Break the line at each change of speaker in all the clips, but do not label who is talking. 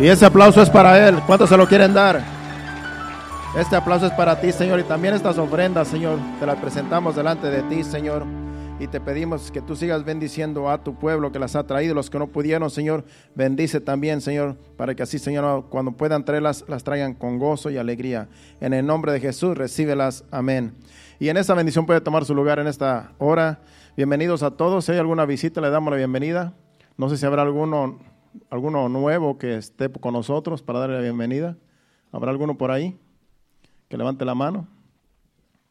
Y ese aplauso es para Él. ¿Cuántos se lo quieren dar? Este aplauso es para ti, Señor. Y también estas ofrendas, Señor, te las presentamos delante de ti, Señor. Y te pedimos que tú sigas bendiciendo a tu pueblo que las ha traído. Los que no pudieron, Señor, bendice también, Señor, para que así, Señor, cuando puedan traerlas, las traigan con gozo y alegría. En el nombre de Jesús, recíbelas. Amén. Y en esta bendición puede tomar su lugar en esta hora. Bienvenidos a todos. Si hay alguna visita, le damos la bienvenida. No sé si habrá alguno alguno nuevo que esté con nosotros para darle la bienvenida? ¿Habrá alguno por ahí? Que levante la mano.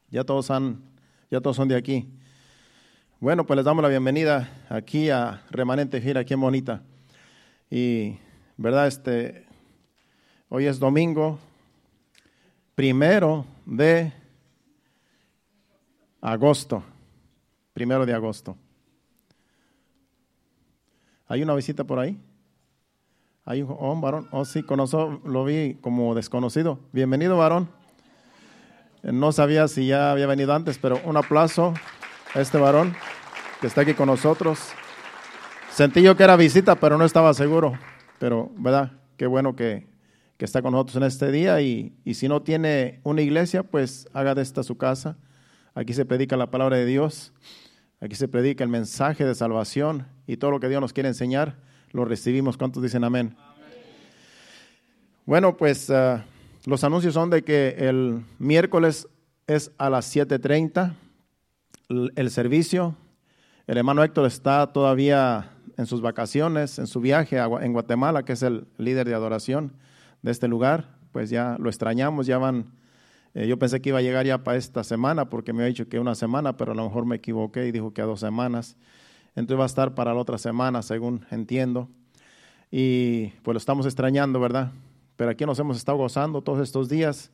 Ya todos han, ya todos son de aquí. Bueno, pues les damos la bienvenida aquí a Remanente Gira, aquí en Bonita. Y, ¿verdad? Este, hoy es domingo, primero de agosto. Primero de agosto. ¿Hay una visita por ahí? Hay un varón. Oh, sí, lo vi como desconocido. Bienvenido, varón. Eh, no sabía si ya había venido antes, pero un aplauso a este varón que está aquí con nosotros. Sentí yo que era visita, pero no estaba seguro. Pero, ¿verdad? Qué bueno que, que está con nosotros en este día. Y, y, si no tiene una iglesia, pues haga de esta su casa. Aquí se predica la palabra de Dios. Aquí se predica el mensaje de salvación y todo lo que Dios nos quiere enseñar lo recibimos. ¿Cuántos dicen amén? Bueno, pues uh, los anuncios son de que el miércoles es a las 7.30 el, el servicio. El hermano Héctor está todavía en sus vacaciones, en su viaje a, en Guatemala, que es el líder de adoración de este lugar. Pues ya lo extrañamos, ya van, eh, yo pensé que iba a llegar ya para esta semana, porque me ha dicho que una semana, pero a lo mejor me equivoqué y dijo que a dos semanas. Entonces va a estar para la otra semana, según entiendo. Y pues lo estamos extrañando, ¿verdad? Pero aquí nos hemos estado gozando todos estos días,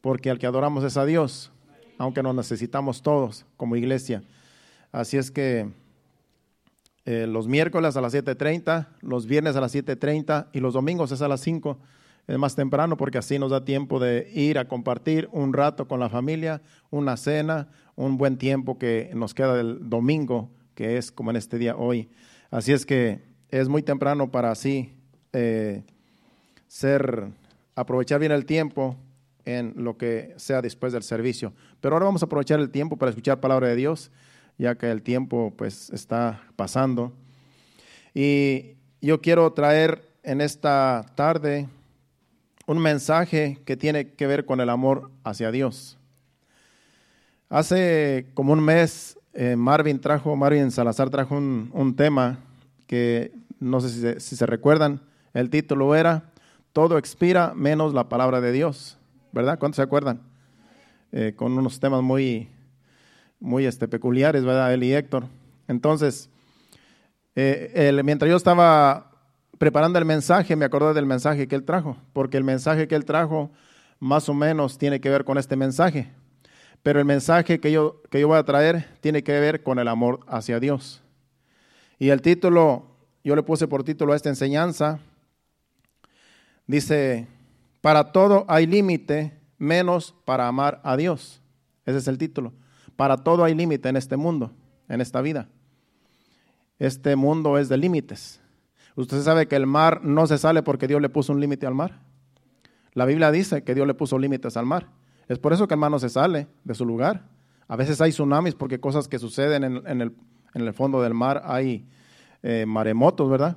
porque al que adoramos es a Dios, aunque nos necesitamos todos como iglesia. Así es que eh, los miércoles a las 7.30, los viernes a las 7.30 y los domingos es a las 5. Es más temprano porque así nos da tiempo de ir a compartir un rato con la familia, una cena, un buen tiempo que nos queda del domingo que es como en este día hoy. Así es que es muy temprano para así eh, ser, aprovechar bien el tiempo en lo que sea después del servicio. Pero ahora vamos a aprovechar el tiempo para escuchar palabra de Dios, ya que el tiempo pues está pasando. Y yo quiero traer en esta tarde un mensaje que tiene que ver con el amor hacia Dios. Hace como un mes eh, Marvin trajo, Marvin Salazar trajo un, tema que no sé si se, recuerdan, el título era Todo expira menos la palabra de Dios, ¿verdad? ¿Cuántos se acuerdan? Eh, con unos temas muy, muy este, peculiares, ¿verdad? Él y Héctor. Entonces, eh, mientras yo estaba preparando el mensaje, me acordé del mensaje que él trajo, porque el mensaje que él trajo más o menos tiene que ver con este mensaje. Pero el mensaje que yo, que yo voy a traer tiene que ver con el amor hacia Dios. Y el título, yo le puse por título a esta enseñanza, dice, para todo hay límite, menos para amar a Dios. Ese es el título. Para todo hay límite en este mundo, en esta vida. Este mundo es de límites. Usted sabe que el mar no se sale porque Dios le puso un límite al mar. La Biblia dice que Dios le puso límites al mar. Es por eso que el mar no se sale de su lugar. A veces hay tsunamis porque cosas que suceden en, el, fondo del mar hay eh, maremotos, ¿verdad?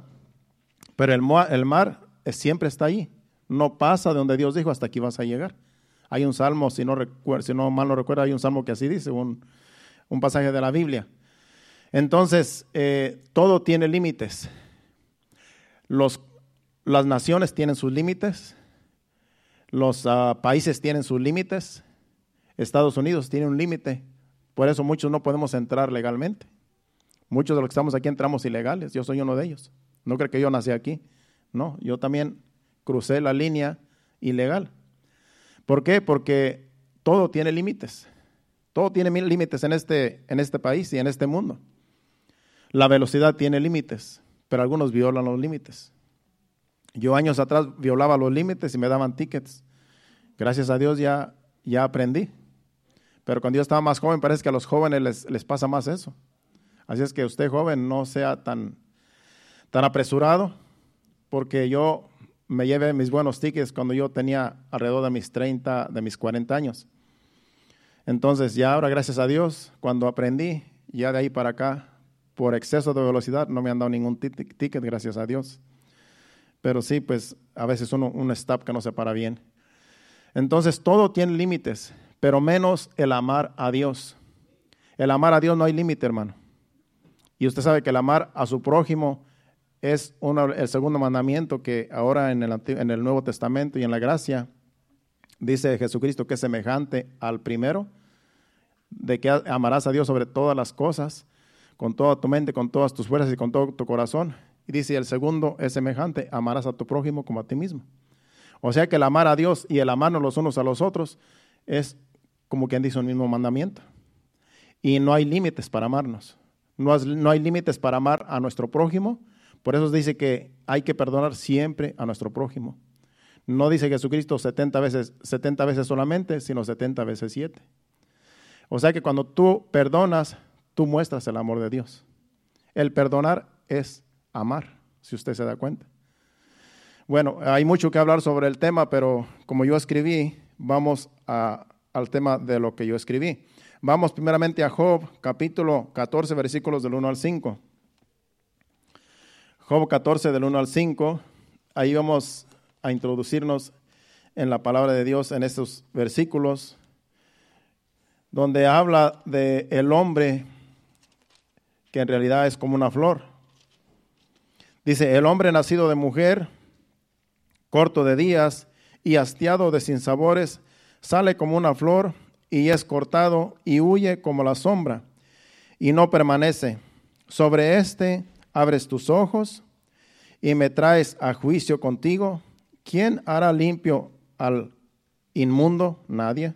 Pero el, mar siempre está ahí. No pasa de donde Dios dijo hasta aquí vas a llegar. Hay un salmo, si no, si no mal no recuerdo, hay un salmo que así dice, un, pasaje de la Biblia. Entonces, eh, todo tiene límites. las naciones tienen sus límites, los ah, países tienen sus límites. Estados Unidos tiene un límite. Por eso muchos no podemos entrar legalmente. Muchos de los que estamos aquí entramos ilegales. Yo soy uno de ellos. No creo que yo nací aquí. No, yo también crucé la línea ilegal. ¿Por qué? Porque todo tiene límites. Todo tiene límites en este, en este país y en este mundo. La velocidad tiene límites, pero algunos violan los límites. Yo años atrás violaba los límites y me daban tickets. Gracias a Dios ya, ya aprendí. Pero cuando yo estaba más joven, parece que a los jóvenes les, les pasa más eso. Así es que usted joven no sea tan, tan apresurado, porque yo me llevé mis buenos tickets cuando yo tenía alrededor de mis 30, de mis 40 años. Entonces ya ahora, gracias a Dios, cuando aprendí, ya de ahí para acá, por exceso de velocidad, no me han dado ningún ticket, gracias a Dios. Pero sí, pues a veces uno, un stop que no se para bien. Entonces todo tiene límites, pero menos el amar a Dios. El amar a Dios no hay límite, hermano. Y usted sabe que el amar a su prójimo es el segundo mandamiento que ahora en el, en el Nuevo Testamento y en la gracia dice Jesucristo que es semejante al primero, de que amarás a Dios sobre todas las cosas, con toda tu mente, con todas tus fuerzas y con todo tu corazón. Y dice, el segundo es semejante, amarás a tu prójimo como a ti mismo. O sea que el amar a Dios y el amarnos los unos a los otros es como quien dice un mismo mandamiento. Y no hay límites para amarnos. No, no hay límites para amar a nuestro prójimo, por eso dice que hay que perdonar siempre a nuestro prójimo. No dice Jesucristo 70 veces, 70 veces solamente, sino 70 veces 7. O sea que cuando tú perdonas, tú muestras el amor de Dios. El perdonar es amar, si usted se da cuenta. Bueno, hay mucho que hablar sobre el tema, pero como yo escribí, vamos al tema de lo que yo escribí. Vamos primeramente a Job, capítulo 14, versículos del 1 al 5. Job 14 del 1 al 5, ahí vamos a introducirnos en la palabra de Dios en estos versículos, donde habla de el hombre que en realidad es como una flor. Dice, el hombre nacido de mujer, corto de días y hastiado de sinsabores, sale como una flor y es cortado y huye como la sombra y no permanece. Sobre este abres tus ojos y me traes a juicio contigo, ¿quién hará limpio al inmundo? Nadie.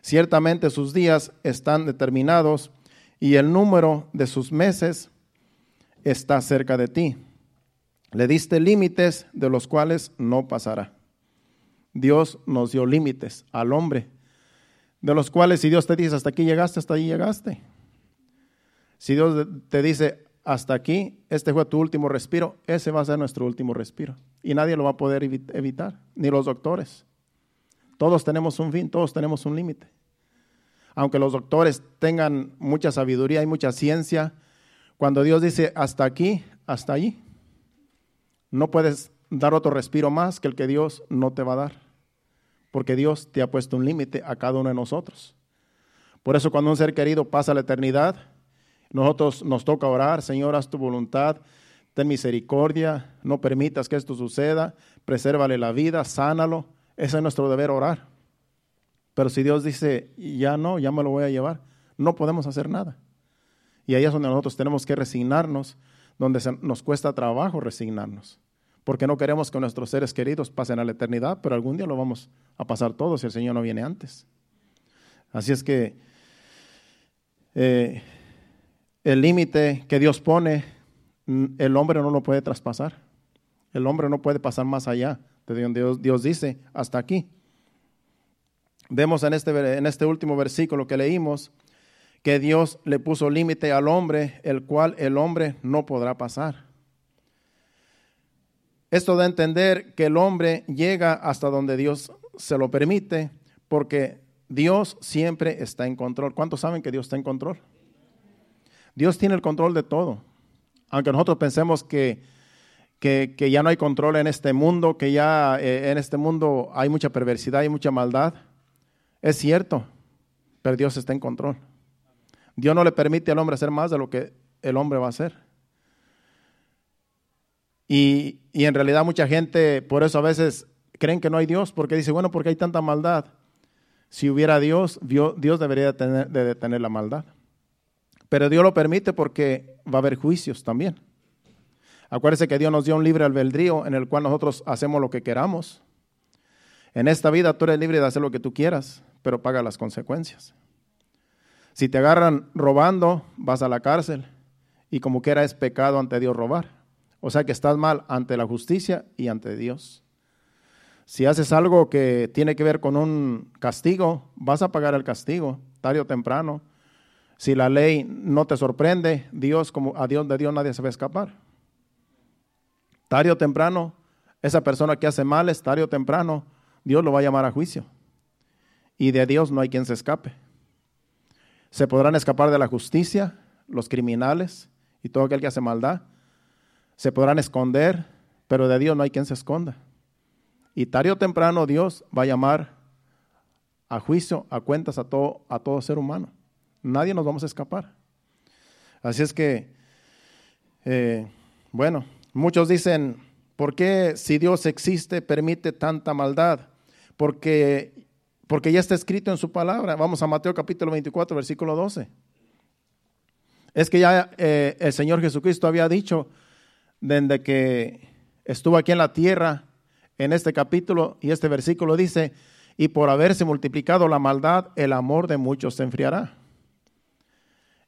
Ciertamente sus días están determinados y el número de sus meses está cerca de ti. Le diste límites de los cuales no pasará. Dios nos dio límites al hombre, de los cuales si Dios te dice hasta aquí llegaste, hasta ahí llegaste. Si Dios te dice hasta aquí, este fue tu último respiro, ese va a ser nuestro último respiro. Y nadie lo va a poder evitar, ni los doctores. Todos tenemos un fin, todos tenemos un límite. Aunque los doctores tengan mucha sabiduría y mucha ciencia, cuando Dios dice hasta aquí, hasta allí, no puedes dar otro respiro más que el que Dios no te va a dar. Porque Dios te ha puesto un límite a cada uno de nosotros. Por eso cuando un ser querido pasa la eternidad, nosotros nos toca orar, Señor, haz tu voluntad, ten misericordia, no permitas que esto suceda, presérvale la vida, sánalo. Ese es nuestro deber orar. Pero si Dios dice, ya no, ya me lo voy a llevar, no podemos hacer nada. Y ahí es donde nosotros tenemos que resignarnos, donde nos cuesta trabajo resignarnos. Porque no queremos que nuestros seres queridos pasen a la eternidad, pero algún día lo vamos a pasar todos si el Señor no viene antes. Así es que eh, el límite que Dios pone, mm, el hombre no lo puede traspasar. El hombre no puede pasar más allá de donde Dios, Dios dice, hasta aquí. Vemos en este, en este último versículo que leímos que Dios le puso límite al hombre, el cual el hombre no podrá pasar. Esto da a entender que el hombre llega hasta donde Dios se lo permite, porque Dios siempre está en control. ¿Cuántos saben que Dios está en control? Dios tiene el control de todo. Aunque nosotros pensemos que, que, ya no hay control en este mundo, que ya eh, en este mundo hay mucha perversidad y mucha maldad, es cierto, pero Dios está en control. Dios no le permite al hombre hacer más de lo que el hombre va a hacer. Y, y, en realidad mucha gente, por eso a veces creen que no hay Dios, porque dice, bueno, porque hay tanta maldad. Si hubiera Dios, Dios debería tener, de detener la maldad. Pero Dios lo permite porque va a haber juicios también. Acuérdese que Dios nos dio un libre albedrío en el cual nosotros hacemos lo que queramos. En esta vida tú eres libre de hacer lo que tú quieras, pero paga las consecuencias. Si te agarran robando, vas a la cárcel y como quiera es pecado ante Dios robar. O sea que estás mal ante la justicia y ante Dios. Si haces algo que tiene que ver con un castigo, vas a pagar el castigo tarde o temprano. Si la ley no te sorprende, Dios, como a Dios de Dios nadie se va a escapar. Tarde o temprano, esa persona que hace mal, tarde o temprano, Dios lo va a llamar a juicio. Y de Dios no hay quien se escape. Se podrán escapar de la justicia los criminales y todo aquel que hace maldad. Se podrán esconder, pero de Dios no hay quien se esconda. Y tarde o temprano Dios va a llamar a juicio, a cuentas a todo, a todo ser humano. Nadie nos vamos a escapar. Así es que, eh, bueno, muchos dicen, ¿por qué si Dios existe permite tanta maldad? Porque, porque ya está escrito en su palabra. Vamos a Mateo capítulo 24, versículo 12. Es que ya eh, el Señor Jesucristo había dicho desde que estuvo aquí en la tierra, en este capítulo y este versículo dice, y por haberse multiplicado la maldad, el amor de muchos se enfriará.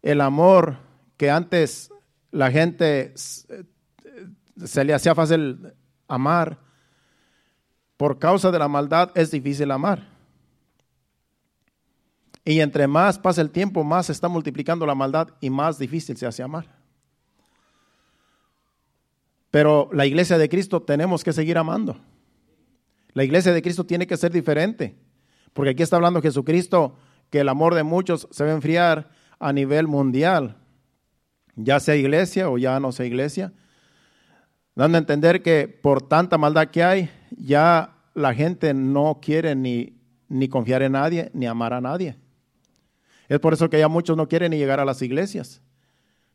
El amor que antes la gente se le hacía fácil amar, por causa de la maldad es difícil amar. Y entre más pasa el tiempo, más se está multiplicando la maldad y más difícil se hace amar. Pero la iglesia de Cristo tenemos que seguir amando. La iglesia de Cristo tiene que ser diferente, porque aquí está hablando Jesucristo que el amor de muchos se va a enfriar a nivel mundial, ya sea iglesia o ya no sea iglesia, dando a entender que por tanta maldad que hay, ya la gente no quiere ni, ni confiar en nadie, ni amar a nadie. Es por eso que ya muchos no quieren ni llegar a las iglesias.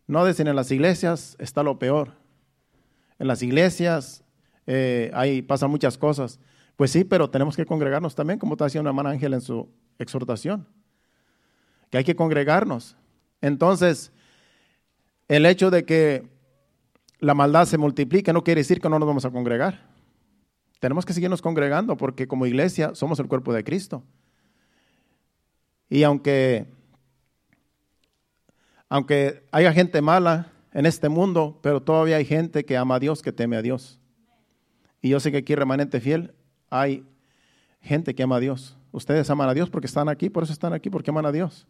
No dicen en las iglesias está lo peor. En las iglesias eh, ahí pasan muchas cosas. Pues sí, pero tenemos que congregarnos también, como está diciendo hermana Ángel en su exhortación, que hay que congregarnos. Entonces, el hecho de que la maldad se multiplique no quiere decir que no nos vamos a congregar. Tenemos que seguirnos congregando porque como iglesia somos el cuerpo de Cristo. Y aunque, aunque haya gente mala en este mundo, pero todavía hay gente que ama a Dios, que teme a Dios. Y yo sé que aquí remanente fiel hay gente que ama a Dios. Ustedes aman a Dios porque están aquí, por eso están aquí, porque aman a Dios.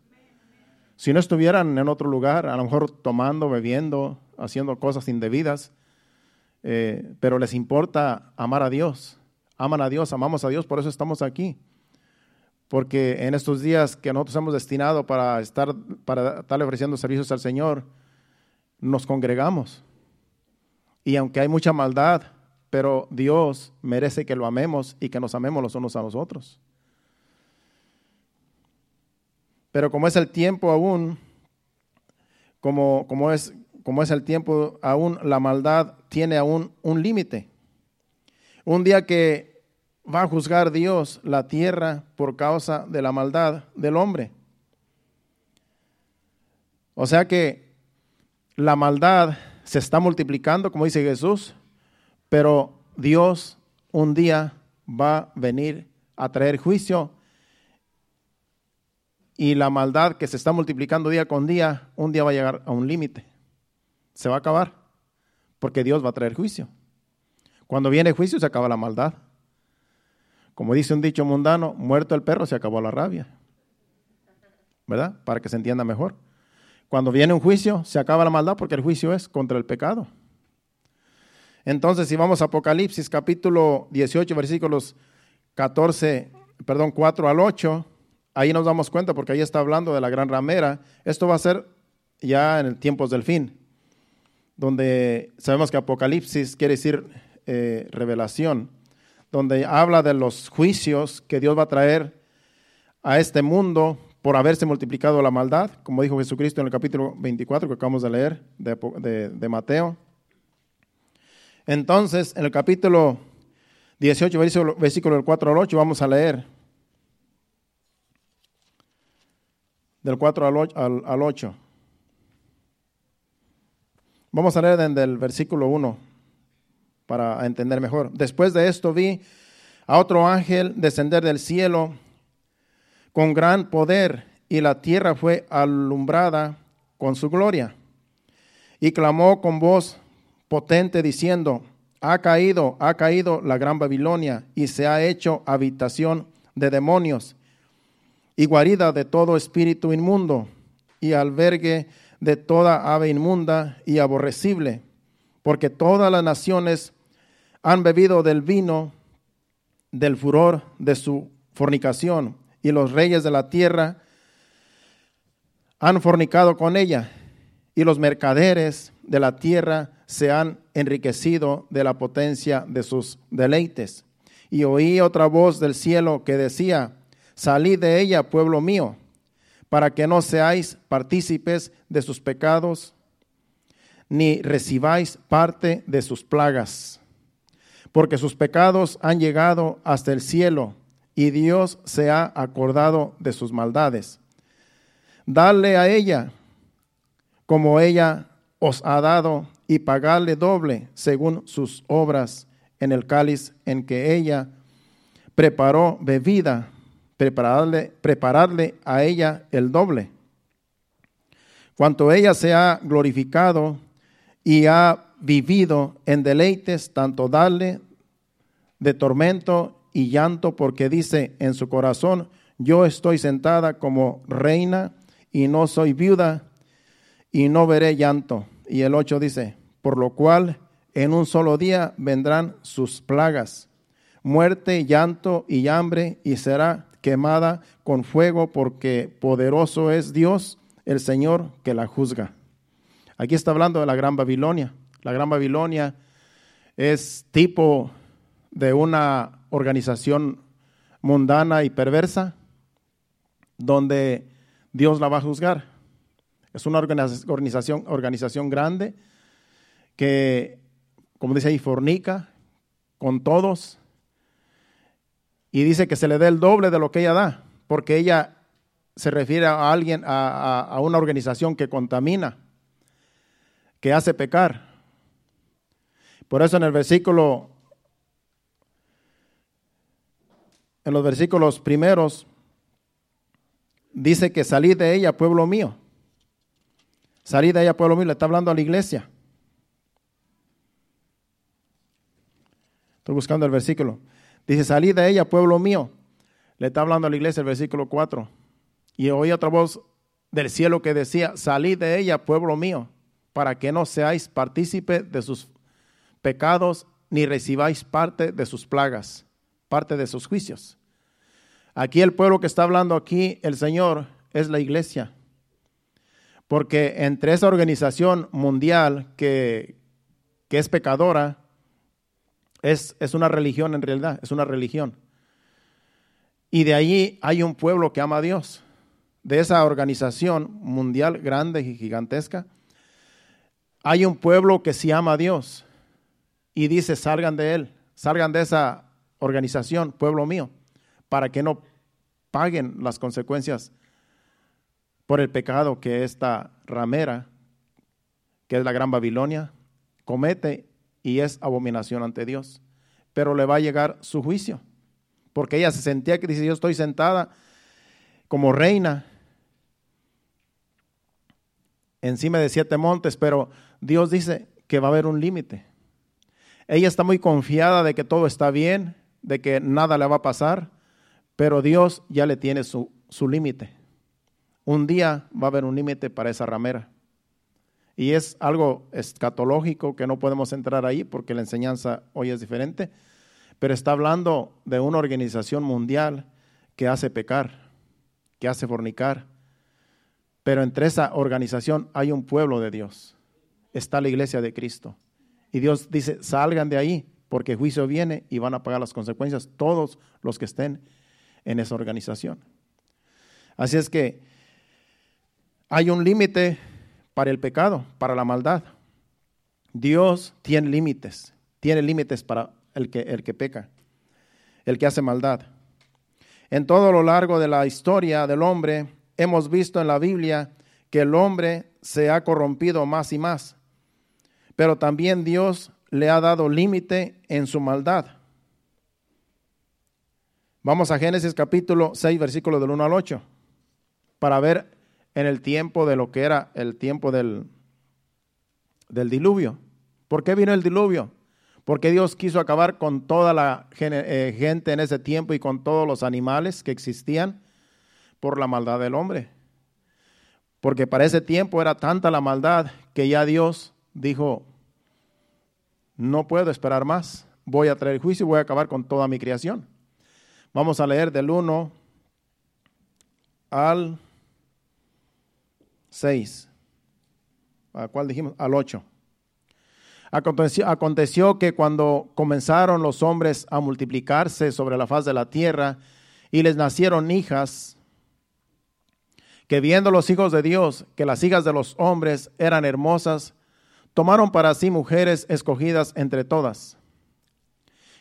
Si no estuvieran en otro lugar, a lo mejor tomando, bebiendo, haciendo cosas indebidas, eh, pero les importa amar a Dios. Aman a Dios, amamos a Dios, por eso estamos aquí. Porque en estos días que nosotros hemos destinado para estar, para estarle ofreciendo servicios al Señor, nos congregamos. Y aunque hay mucha maldad, pero Dios merece que lo amemos y que nos amemos los unos a los otros. Pero como es el tiempo aún, como, como, es, como es el tiempo aún, la maldad tiene aún un límite. Un día que va a juzgar Dios la tierra por causa de la maldad del hombre. O sea que la maldad se está multiplicando, como dice Jesús, pero Dios un día va a venir a traer juicio y la maldad que se está multiplicando día con día, un día va a llegar a un límite. Se va a acabar, porque Dios va a traer juicio. Cuando viene juicio se acaba la maldad. Como dice un dicho mundano, muerto el perro se acabó la rabia. ¿Verdad? Para que se entienda mejor. Cuando viene un juicio se acaba la maldad porque el juicio es contra el pecado. Entonces, si vamos a Apocalipsis capítulo 18, versículos 14, perdón, 4 al 8, ahí nos damos cuenta porque ahí está hablando de la gran ramera. Esto va a ser ya en tiempos del fin, donde sabemos que Apocalipsis quiere decir eh, revelación, donde habla de los juicios que Dios va a traer a este mundo por haberse multiplicado la maldad, como dijo Jesucristo en el capítulo 24 que acabamos de leer de Mateo. Entonces, en el capítulo 18, versículo, del 4 al 8, vamos a leer. Del 4 al 8. Vamos a leer desde el versículo 1 para entender mejor. Después de esto vi a otro ángel descender del cielo con gran poder y la tierra fue alumbrada con su gloria. Y clamó con voz potente diciendo, ha caído, ha caído la gran Babilonia y se ha hecho habitación de demonios y guarida de todo espíritu inmundo y albergue de toda ave inmunda y aborrecible, porque todas las naciones han bebido del vino del furor de su fornicación, y los reyes de la tierra han fornicado con ella, y los mercaderes de la tierra se han enriquecido de la potencia de sus deleites. Y oí otra voz del cielo que decía, salid de ella, pueblo mío, para que no seáis partícipes de sus pecados, ni recibáis parte de sus plagas, porque sus pecados han llegado hasta el cielo, y Dios se ha acordado de sus maldades. Dale a ella como ella os ha dado y pagarle doble según sus obras en el cáliz en que ella preparó bebida, prepararle, prepararle a ella el doble. Cuanto ella se ha glorificado y ha vivido en deleites, tanto darle de tormento y llanto, porque dice en su corazón, yo estoy sentada como reina y no soy viuda y no veré llanto. Y el 8 dice, por lo cual en un solo día vendrán sus plagas, muerte, llanto y hambre, y será quemada con fuego, porque poderoso es Dios, el Señor, que la juzga. Aquí está hablando de la Gran Babilonia. La Gran Babilonia es tipo de una organización mundana y perversa, donde Dios la va a juzgar. Es una organización, organización grande que, como dice ahí, fornica con todos y dice que se le dé el doble de lo que ella da, porque ella se refiere a alguien, a, una organización que contamina, que hace pecar. Por eso en el versículo, en los versículos primeros, dice que salí de ella, pueblo mío. Salí de ella, pueblo mío, le está hablando a la iglesia. Estoy buscando el versículo. Dice, salí de ella, pueblo mío. Le está hablando a la iglesia el versículo 4. Y oí otra voz del cielo que decía, salí de ella, pueblo mío, para que no seáis partícipe de sus pecados, ni recibáis parte de sus plagas, parte de sus juicios. Aquí el pueblo que está hablando aquí, el Señor, es la iglesia. Porque entre esa organización mundial que, es pecadora, es, es, una religión en realidad, es una religión. Y de allí hay un pueblo que ama a Dios. De esa organización mundial grande y gigantesca, hay un pueblo que sí ama a Dios y dice, salgan de él, salgan de esa organización, pueblo mío, para que no paguen las consecuencias por el pecado que esta ramera, que es la gran Babilonia, comete y es abominación ante Dios. Pero le va a llegar su juicio, porque ella se sentía que dice, yo estoy sentada como reina encima de siete montes, pero Dios dice que va a haber un límite. Ella está muy confiada de que todo está bien, de que nada le va a pasar, pero Dios ya le tiene su, su límite un día va a haber un límite para esa ramera. Y es algo escatológico que no podemos entrar ahí porque la enseñanza hoy es diferente, pero está hablando de una organización mundial que hace pecar, que hace fornicar. Pero entre esa organización hay un pueblo de Dios. Está la iglesia de Cristo. Y Dios dice, salgan de ahí porque juicio viene y van a pagar las consecuencias todos los que estén en esa organización. Así es que hay un límite para el pecado, para la maldad. Dios tiene límites, tiene límites para el que, el que peca, el que hace maldad. En todo lo largo de la historia del hombre, hemos visto en la Biblia que el hombre se ha corrompido más y más, pero también Dios le ha dado límite en su maldad. Vamos a Génesis capítulo 6, versículo del 1 al 8, para ver en el tiempo de lo que era el tiempo del, del diluvio. ¿Por qué vino el diluvio? Porque Dios quiso acabar con toda la eh, gente en ese tiempo y con todos los animales que existían por la maldad del hombre. Porque para ese tiempo era tanta la maldad que ya Dios dijo, no puedo esperar más, voy a traer juicio y voy a acabar con toda mi creación. Vamos a leer del 1 al 6. ¿A cuál dijimos? Al 8. Aconteció, aconteció, que cuando comenzaron los hombres a multiplicarse sobre la faz de la tierra y les nacieron hijas, que viendo los hijos de Dios que las hijas de los hombres eran hermosas, tomaron para sí mujeres escogidas entre todas.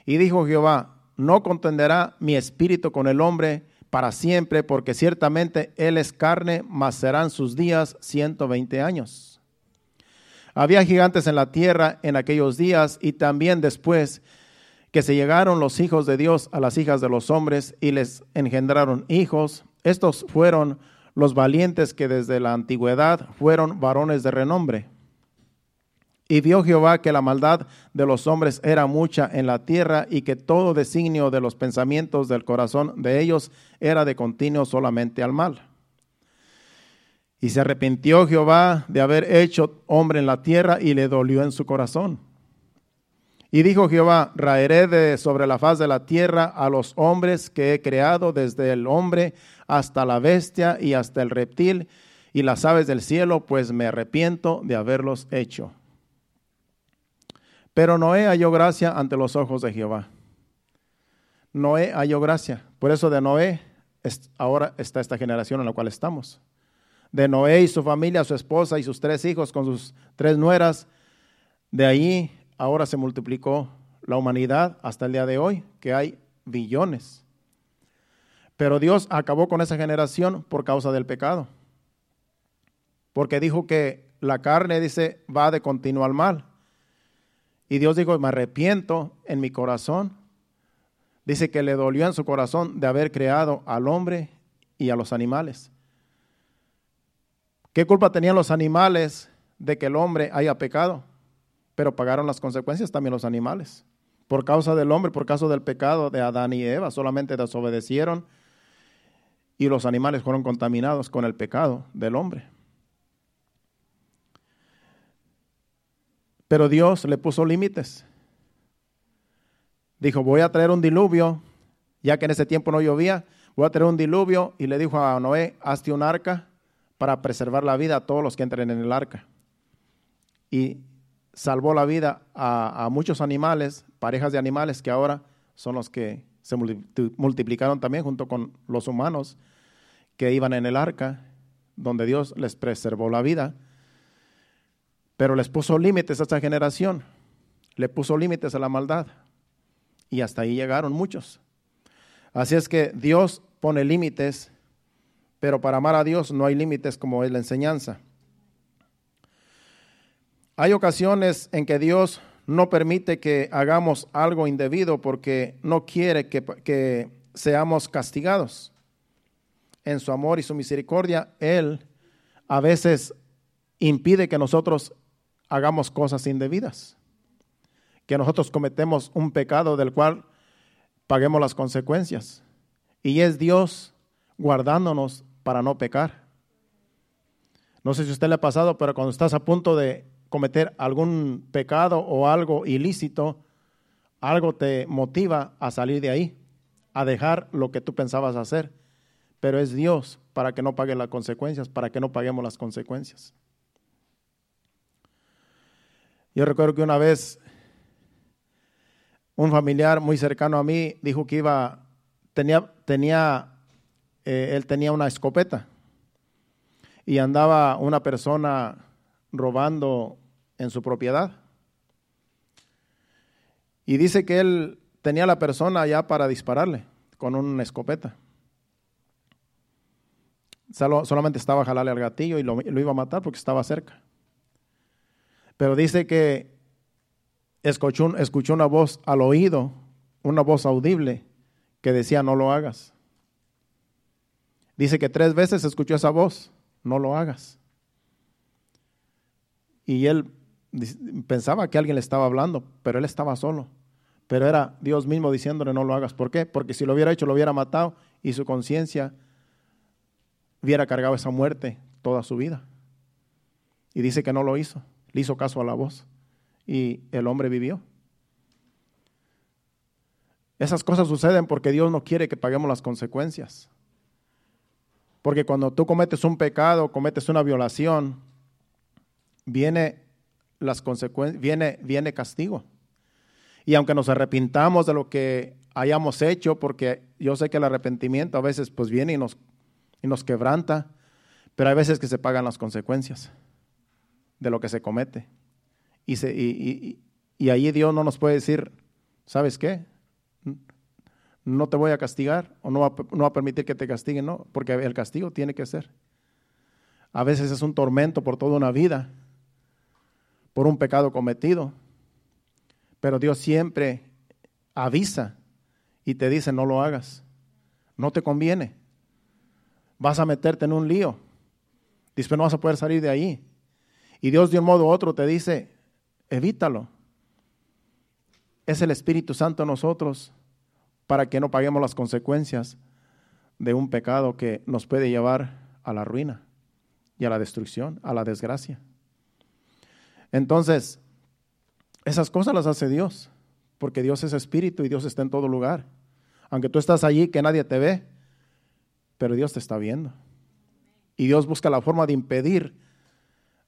Y dijo Jehová, no contenderá mi espíritu con el hombre para siempre, porque ciertamente él es carne, mas serán sus días ciento veinte años. Había gigantes en la tierra en aquellos días y también después que se llegaron los hijos de Dios a las hijas de los hombres y les engendraron hijos. Estos fueron los valientes que desde la antigüedad fueron varones de renombre. Y vio Jehová que la maldad de los hombres era mucha en la tierra y que todo designio de los pensamientos del corazón de ellos era de continuo solamente al mal. Y se arrepintió Jehová de haber hecho hombre en la tierra y le dolió en su corazón. Y dijo Jehová, raeré de sobre la faz de la tierra a los hombres que he creado, desde el hombre hasta la bestia y hasta el reptil y las aves del cielo, pues me arrepiento de haberlos hecho. Pero Noé halló gracia ante los ojos de Jehová. Noé halló gracia. Por eso de Noé ahora está esta generación en la cual estamos de Noé y su familia, su esposa y sus tres hijos con sus tres nueras. De ahí ahora se multiplicó la humanidad hasta el día de hoy, que hay billones. Pero Dios acabó con esa generación por causa del pecado. Porque dijo que la carne, dice, va de continuo al mal. Y Dios dijo, me arrepiento en mi corazón. Dice que le dolió en su corazón de haber creado al hombre y a los animales. ¿Qué culpa tenían los animales de que el hombre haya pecado? Pero pagaron las consecuencias también los animales. Por causa del hombre, por causa del pecado de Adán y Eva, solamente desobedecieron y los animales fueron contaminados con el pecado del hombre. Pero Dios le puso límites. Dijo, voy a traer un diluvio, ya que en ese tiempo no llovía, voy a traer un diluvio y le dijo a Noé, hazte un arca para preservar la vida a todos los que entren en el arca. Y salvó la vida a, muchos animales, parejas de animales que ahora son los que se multiplicaron también junto con los humanos que iban en el arca, donde Dios les preservó la vida. Pero les puso límites a esta generación, le puso límites a la maldad. Y hasta ahí llegaron muchos. Así es que Dios pone límites pero para amar a Dios no hay límites como es la enseñanza. Hay ocasiones en que Dios no permite que hagamos algo indebido porque no quiere que, que, seamos castigados. En su amor y su misericordia, Él a veces impide que nosotros hagamos cosas indebidas, que nosotros cometemos un pecado del cual paguemos las consecuencias. Y es Dios guardándonos para no pecar. No sé si a usted le ha pasado, pero cuando estás a punto de cometer algún pecado o algo ilícito, algo te motiva a salir de ahí, a dejar lo que tú pensabas hacer. Pero es Dios para que no pague las consecuencias, para que no paguemos las consecuencias. Yo recuerdo que una vez un familiar muy cercano a mí dijo que iba, tenía, tenía eh, él tenía una escopeta y andaba una persona robando en su propiedad. Y dice que él tenía a la persona ya para dispararle con una escopeta. solamente estaba a jalarle al gatillo y lo, iba a matar porque estaba cerca. Pero dice que escuchó, una voz al oído, una voz audible que decía no lo hagas. Dice que tres veces escuchó esa voz, no lo hagas. Y él pensaba que alguien le estaba hablando, pero él estaba solo. Pero era Dios mismo diciéndole no lo hagas. ¿Por qué? Porque si lo hubiera hecho, lo hubiera matado y su conciencia hubiera cargado esa muerte toda su vida. Y dice que no lo hizo, le hizo caso a la voz y el hombre vivió. Esas cosas suceden porque Dios no quiere que paguemos las consecuencias. Porque cuando tú cometes un pecado, cometes una violación, viene las consecuencias, viene, viene castigo. Y aunque nos arrepintamos de lo que hayamos hecho, porque yo sé que el arrepentimiento a veces pues viene y nos, y nos quebranta, pero hay veces que se pagan las consecuencias de lo que se comete. Y, se, y, y, ahí Dios no nos puede decir, ¿sabes qué? No te voy a castigar o no va, no a permitir que te castiguen, no, porque el castigo tiene que ser. A veces es un tormento por toda una vida, por un pecado cometido, pero Dios siempre avisa y te dice, no lo hagas, no te conviene, vas a meterte en un lío, después no vas a poder salir de ahí. Y Dios de un modo u otro te dice, evítalo. Es el Espíritu Santo en nosotros para que no paguemos las consecuencias de un pecado que nos puede llevar a la ruina y a la destrucción, a la desgracia. Entonces, esas cosas las hace Dios, porque Dios es espíritu y Dios está en todo lugar. Aunque tú estás allí que nadie te ve, pero Dios te está viendo. Y Dios busca la forma de impedir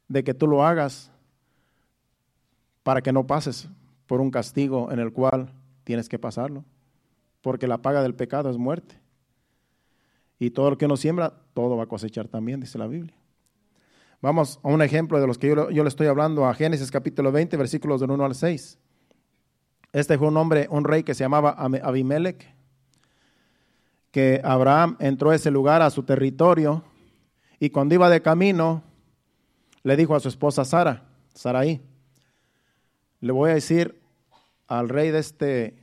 de que tú lo hagas para que no pases por un castigo en el cual tienes que pasarlo. Porque la paga del pecado es muerte. Y todo lo que uno siembra, todo va a cosechar también, dice la Biblia. Vamos a un ejemplo de los que yo, le estoy hablando, a Génesis capítulo 20, versículos del 1 al 6. Este fue un hombre, un rey que se llamaba Abimelech, que Abraham entró a ese lugar, a su territorio, y cuando iba de camino, le dijo a su esposa Sara, Saraí, le voy a decir al rey de este,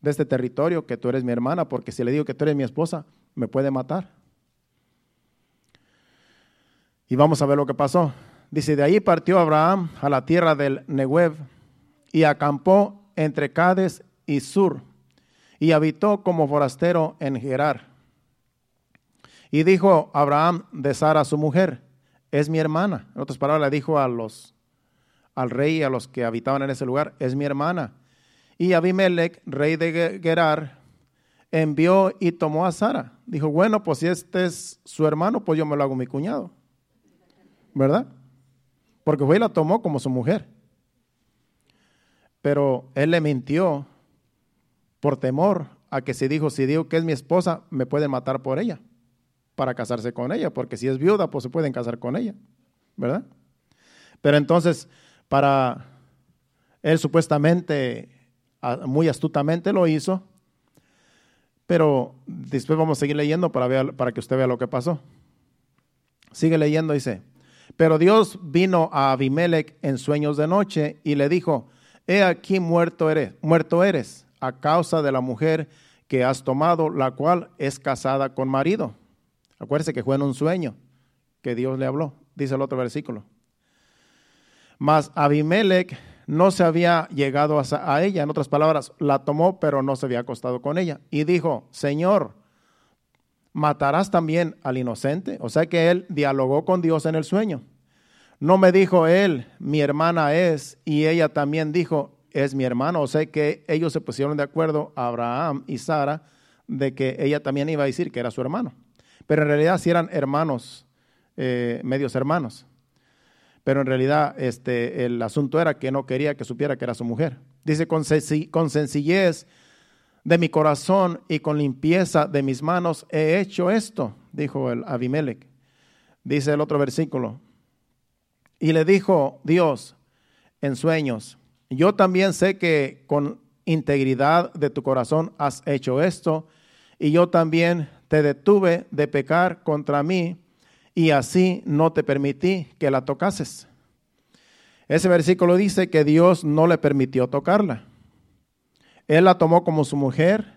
de este territorio que tú eres mi hermana, porque si le digo que tú eres mi esposa, me puede matar. Y vamos a ver lo que pasó. Dice, de ahí partió Abraham a la tierra del Negev y acampó entre Cades y Sur y habitó como forastero en Gerar. Y dijo Abraham de Sara su mujer, es mi hermana. En otras palabras, le dijo al rey y a los que habitaban en ese lugar, es mi hermana. Y Abimelech, rey de Gerar, envió y tomó a Sara. Dijo, bueno, pues si este es su hermano, pues yo me lo hago mi cuñado. ¿Verdad? Porque fue y la tomó como su mujer. Pero él le mintió por temor a que si dijo, si digo que es mi esposa, me pueden matar por ella para casarse con ella, porque si es viuda, pues se pueden casar con ella, ¿verdad? Pero entonces, para él supuestamente, muy astutamente lo hizo, pero después vamos a seguir leyendo para, ver, para que usted vea lo que pasó. Sigue leyendo, dice, pero Dios vino a Abimelech en sueños de noche y le dijo, he aquí muerto eres, muerto eres a causa de la mujer que has tomado, la cual es casada con marido. Acuérdese que fue en un sueño que Dios le habló, dice el otro versículo. Mas Abimelech no se había llegado a, ella, en otras palabras, la tomó, pero no se había acostado con ella. Y dijo, Señor, ¿matarás también al inocente? O sea que él dialogó con Dios en el sueño. No me dijo él, mi hermana es, y ella también dijo, es mi hermano. O sea que ellos se pusieron de acuerdo, Abraham y Sara, de que ella también iba a decir que era su hermano. Pero en realidad sí eran hermanos, eh, medios hermanos. Pero en realidad este, el asunto era que no quería que supiera que era su mujer. Dice, con, sencillez de mi corazón y con limpieza de mis manos he hecho esto, dijo el Abimelech. Dice el otro versículo. Y le dijo Dios en sueños, yo también sé que con integridad de tu corazón has hecho esto, y yo también te detuve de pecar contra mí y así no te permití que la tocases. Ese versículo dice que Dios no le permitió tocarla. Él la tomó como su mujer,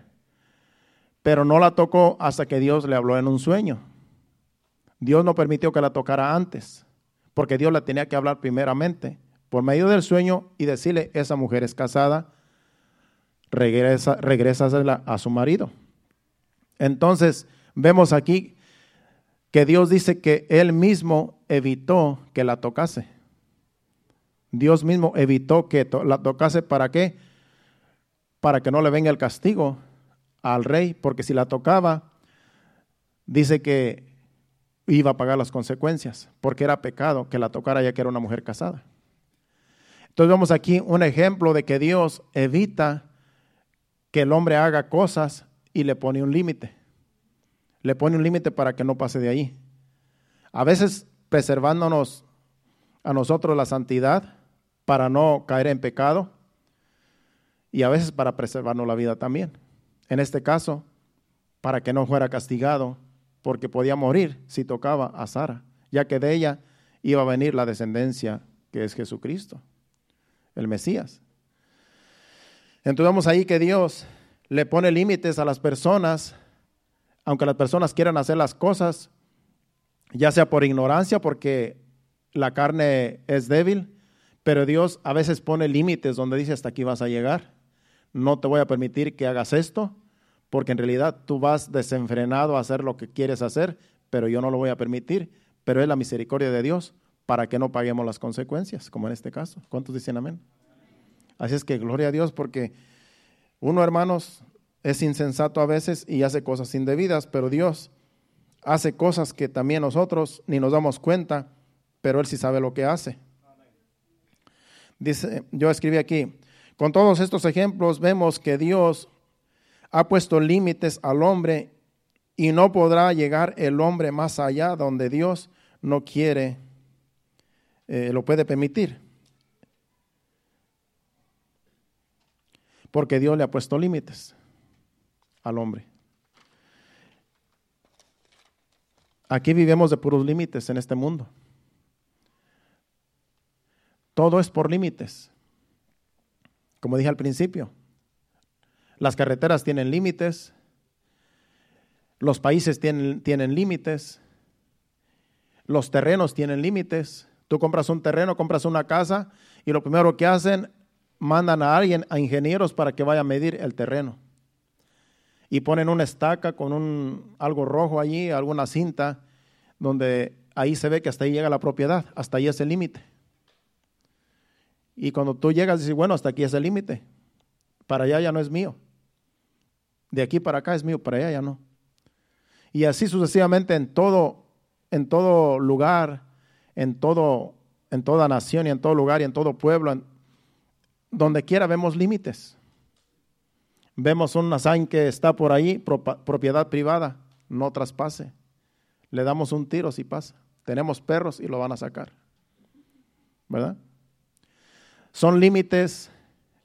pero no la tocó hasta que Dios le habló en un sueño. Dios no permitió que la tocara antes, porque Dios la tenía que hablar primeramente por medio del sueño y decirle, esa mujer es casada, regresa, regresa a su marido. Entonces, vemos aquí que Dios dice que Él mismo evitó que la tocase. Dios mismo evitó que la tocase. ¿Para qué? para que no le venga el castigo al rey, porque si la tocaba, dice que iba a pagar las consecuencias, porque era pecado que la tocara ya que era una mujer casada. Entonces vemos aquí un ejemplo de que Dios evita que el hombre haga cosas y le pone un límite. Le pone un límite para que no pase de ahí. A veces preservándonos a nosotros la santidad para no caer en pecado y a veces para preservarnos la vida también. En este caso, para que no fuera castigado porque podía morir si tocaba a Sara, ya que de ella iba a venir la descendencia que es Jesucristo, el Mesías. Entonces vemos ahí que Dios le pone límites a las personas, aunque las personas quieran hacer las cosas, ya sea por ignorancia, porque la carne es débil, pero Dios a veces pone límites donde dice hasta aquí vas a llegar. No te voy a permitir que hagas esto, porque en realidad tú vas desenfrenado a hacer lo que quieres hacer, pero yo no lo voy a permitir, pero es la misericordia de Dios para que no paguemos las consecuencias, como en este caso. ¿Cuántos dicen amén? Así es que gloria a Dios porque uno, hermanos, es insensato a veces y hace cosas indebidas, pero Dios hace cosas que también nosotros ni nos damos cuenta, pero Él sí sabe lo que hace. Dice, yo escribí aquí, con todos estos ejemplos vemos que Dios ha puesto límites al hombre y no podrá llegar el hombre más allá donde Dios no quiere, eh, lo puede permitir. Porque Dios le ha puesto límites al hombre. Aquí vivimos de puros límites en este mundo. Todo es por límites. Como dije al principio, las carreteras tienen límites, los países tienen, tienen límites, los terrenos tienen límites. Tú compras un terreno, compras una casa y lo primero que hacen, mandan a alguien, a ingenieros para que vaya a medir el terreno. Y ponen una estaca con un, algo rojo allí, alguna cinta, donde ahí se ve que hasta ahí llega la propiedad, hasta ahí es el límite. Y cuando tú llegas, dices, bueno, hasta aquí es el límite, para allá ya no es mío. De aquí para acá es mío, para allá ya no. Y así sucesivamente en todo, en todo lugar, en, todo, en toda nación y en todo lugar y en todo pueblo, donde quiera vemos límites. Vemos un nazain que está por ahí, propiedad privada, no traspase. Le damos un tiro si pasa. Tenemos perros y lo van a sacar. ¿Verdad? Son límites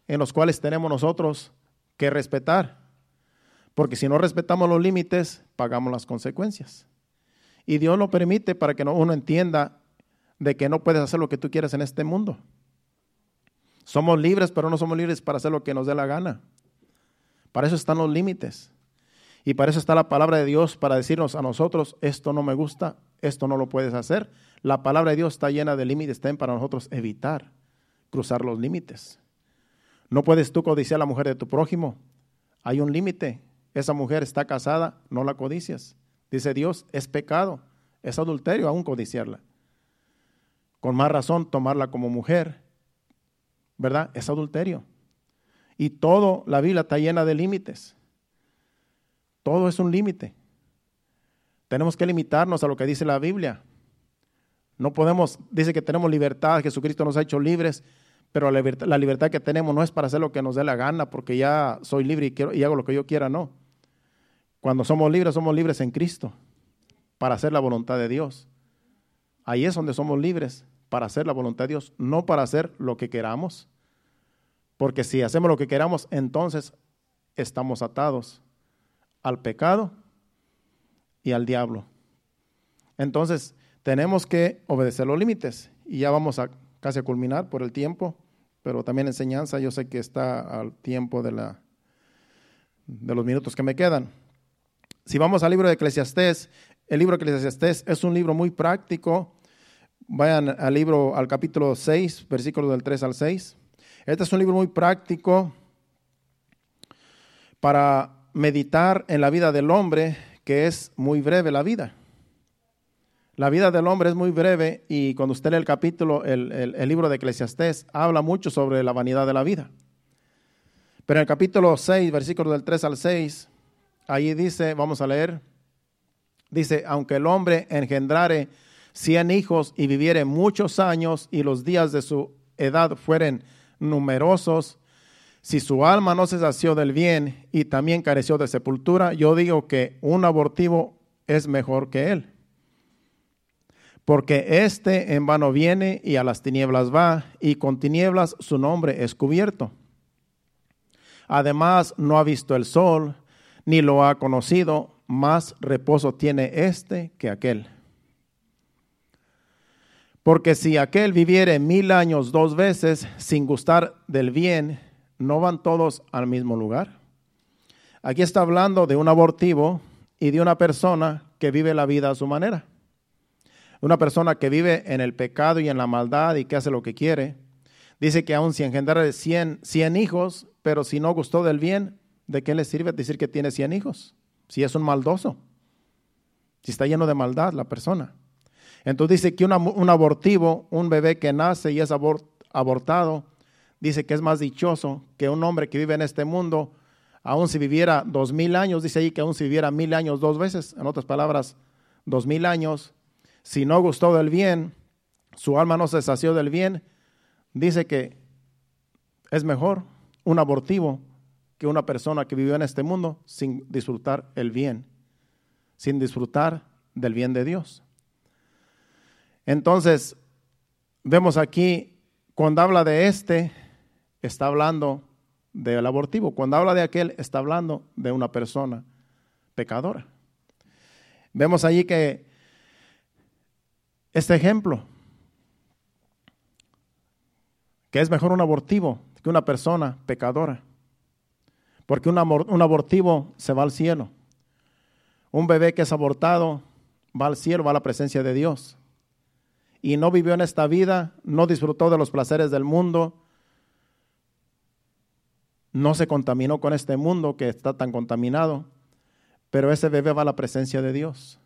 en los cuales tenemos nosotros que respetar. Porque si no respetamos los límites, pagamos las consecuencias. Y Dios lo permite para que uno entienda de que no puedes hacer lo que tú quieres en este mundo. Somos libres, pero no somos libres para hacer lo que nos dé la gana. Para eso están los límites. Y para eso está la palabra de Dios, para decirnos a nosotros, esto no me gusta, esto no lo puedes hacer. La palabra de Dios está llena de límites, está para nosotros evitar cruzar los límites. No puedes tú codiciar a la mujer de tu prójimo. Hay un límite esa mujer está casada, no la codicias. Dice Dios, es pecado, es adulterio aún codiciarla. Con más razón tomarla como mujer, ¿verdad? Es adulterio. Y todo, la Biblia está llena de límites. Todo es un límite. Tenemos que limitarnos a lo que dice la Biblia. No podemos, dice que tenemos libertad, Jesucristo nos ha hecho libres, pero la libertad, que tenemos no es para hacer lo que nos dé la gana, porque ya soy libre y, quiero, y hago lo que yo quiera, no. Cuando somos libres, somos libres en Cristo, para hacer la voluntad de Dios. Ahí es donde somos libres, para hacer la voluntad de Dios, no para hacer lo que queramos. Porque si hacemos lo que queramos, entonces estamos atados al pecado y al diablo. Entonces, tenemos que obedecer los límites. Y ya vamos a casi a culminar por el tiempo, pero también enseñanza, yo sé que está al tiempo de, la, de los minutos que me quedan. Si vamos al libro de Eclesiastés, el libro de Eclesiastés es un libro muy práctico. Vayan al libro, al capítulo 6, versículos del 3 al 6. Este es un libro muy práctico para meditar en la vida del hombre, que es muy breve la vida. La vida del hombre es muy breve y cuando usted lee el capítulo, el, el libro de Eclesiastés, habla mucho sobre la vanidad de la vida. Pero en el capítulo 6, versículos del 3 al 6, ahí dice, vamos a leer, dice, aunque el hombre engendrare cien hijos y viviere muchos años y los días de su edad fueren numerosos, si su alma no se sació del bien y también careció de sepultura, yo digo que un abortivo es mejor que él. Porque éste en vano viene y a las tinieblas va, y con tinieblas su nombre es cubierto. Además, no ha visto el sol, ni lo ha conocido, más reposo tiene éste que aquel. Porque si aquel viviere mil años dos veces sin gustar del bien, ¿no van todos al mismo lugar? Aquí está hablando de un abortivo y de una persona que vive la vida a su manera. Una persona que vive en el pecado y en la maldad y que hace lo que quiere. Dice que aún si engendra 100, 100 hijos, pero si no gustó del bien, ¿de qué le sirve decir que tiene 100 hijos? Si es un maldoso, si está lleno de maldad la persona. Entonces dice que un abortivo, un bebé que nace y es abortado, dice que es más dichoso que un hombre que vive en este mundo, aun si viviera dos mil años, dice ahí que aún si viviera mil años dos veces, en otras palabras, dos mil años, si no gustó del bien, su alma no se sació del bien, dice que es mejor un abortivo que una persona que vivió en este mundo sin disfrutar el bien, sin disfrutar del bien de Dios. Entonces, vemos aquí, cuando habla de este, está hablando del abortivo. Cuando habla de aquel, está hablando de una persona pecadora. Vemos allí que este ejemplo, que es mejor un abortivo que una persona pecadora, porque un, un abortivo se va al cielo. Un bebé que es abortado va al cielo, va a la presencia de Dios. Y no vivió en esta vida, no disfrutó de los placeres del mundo, no se contaminó con este mundo que está tan contaminado, pero ese bebé va a la presencia de Dios.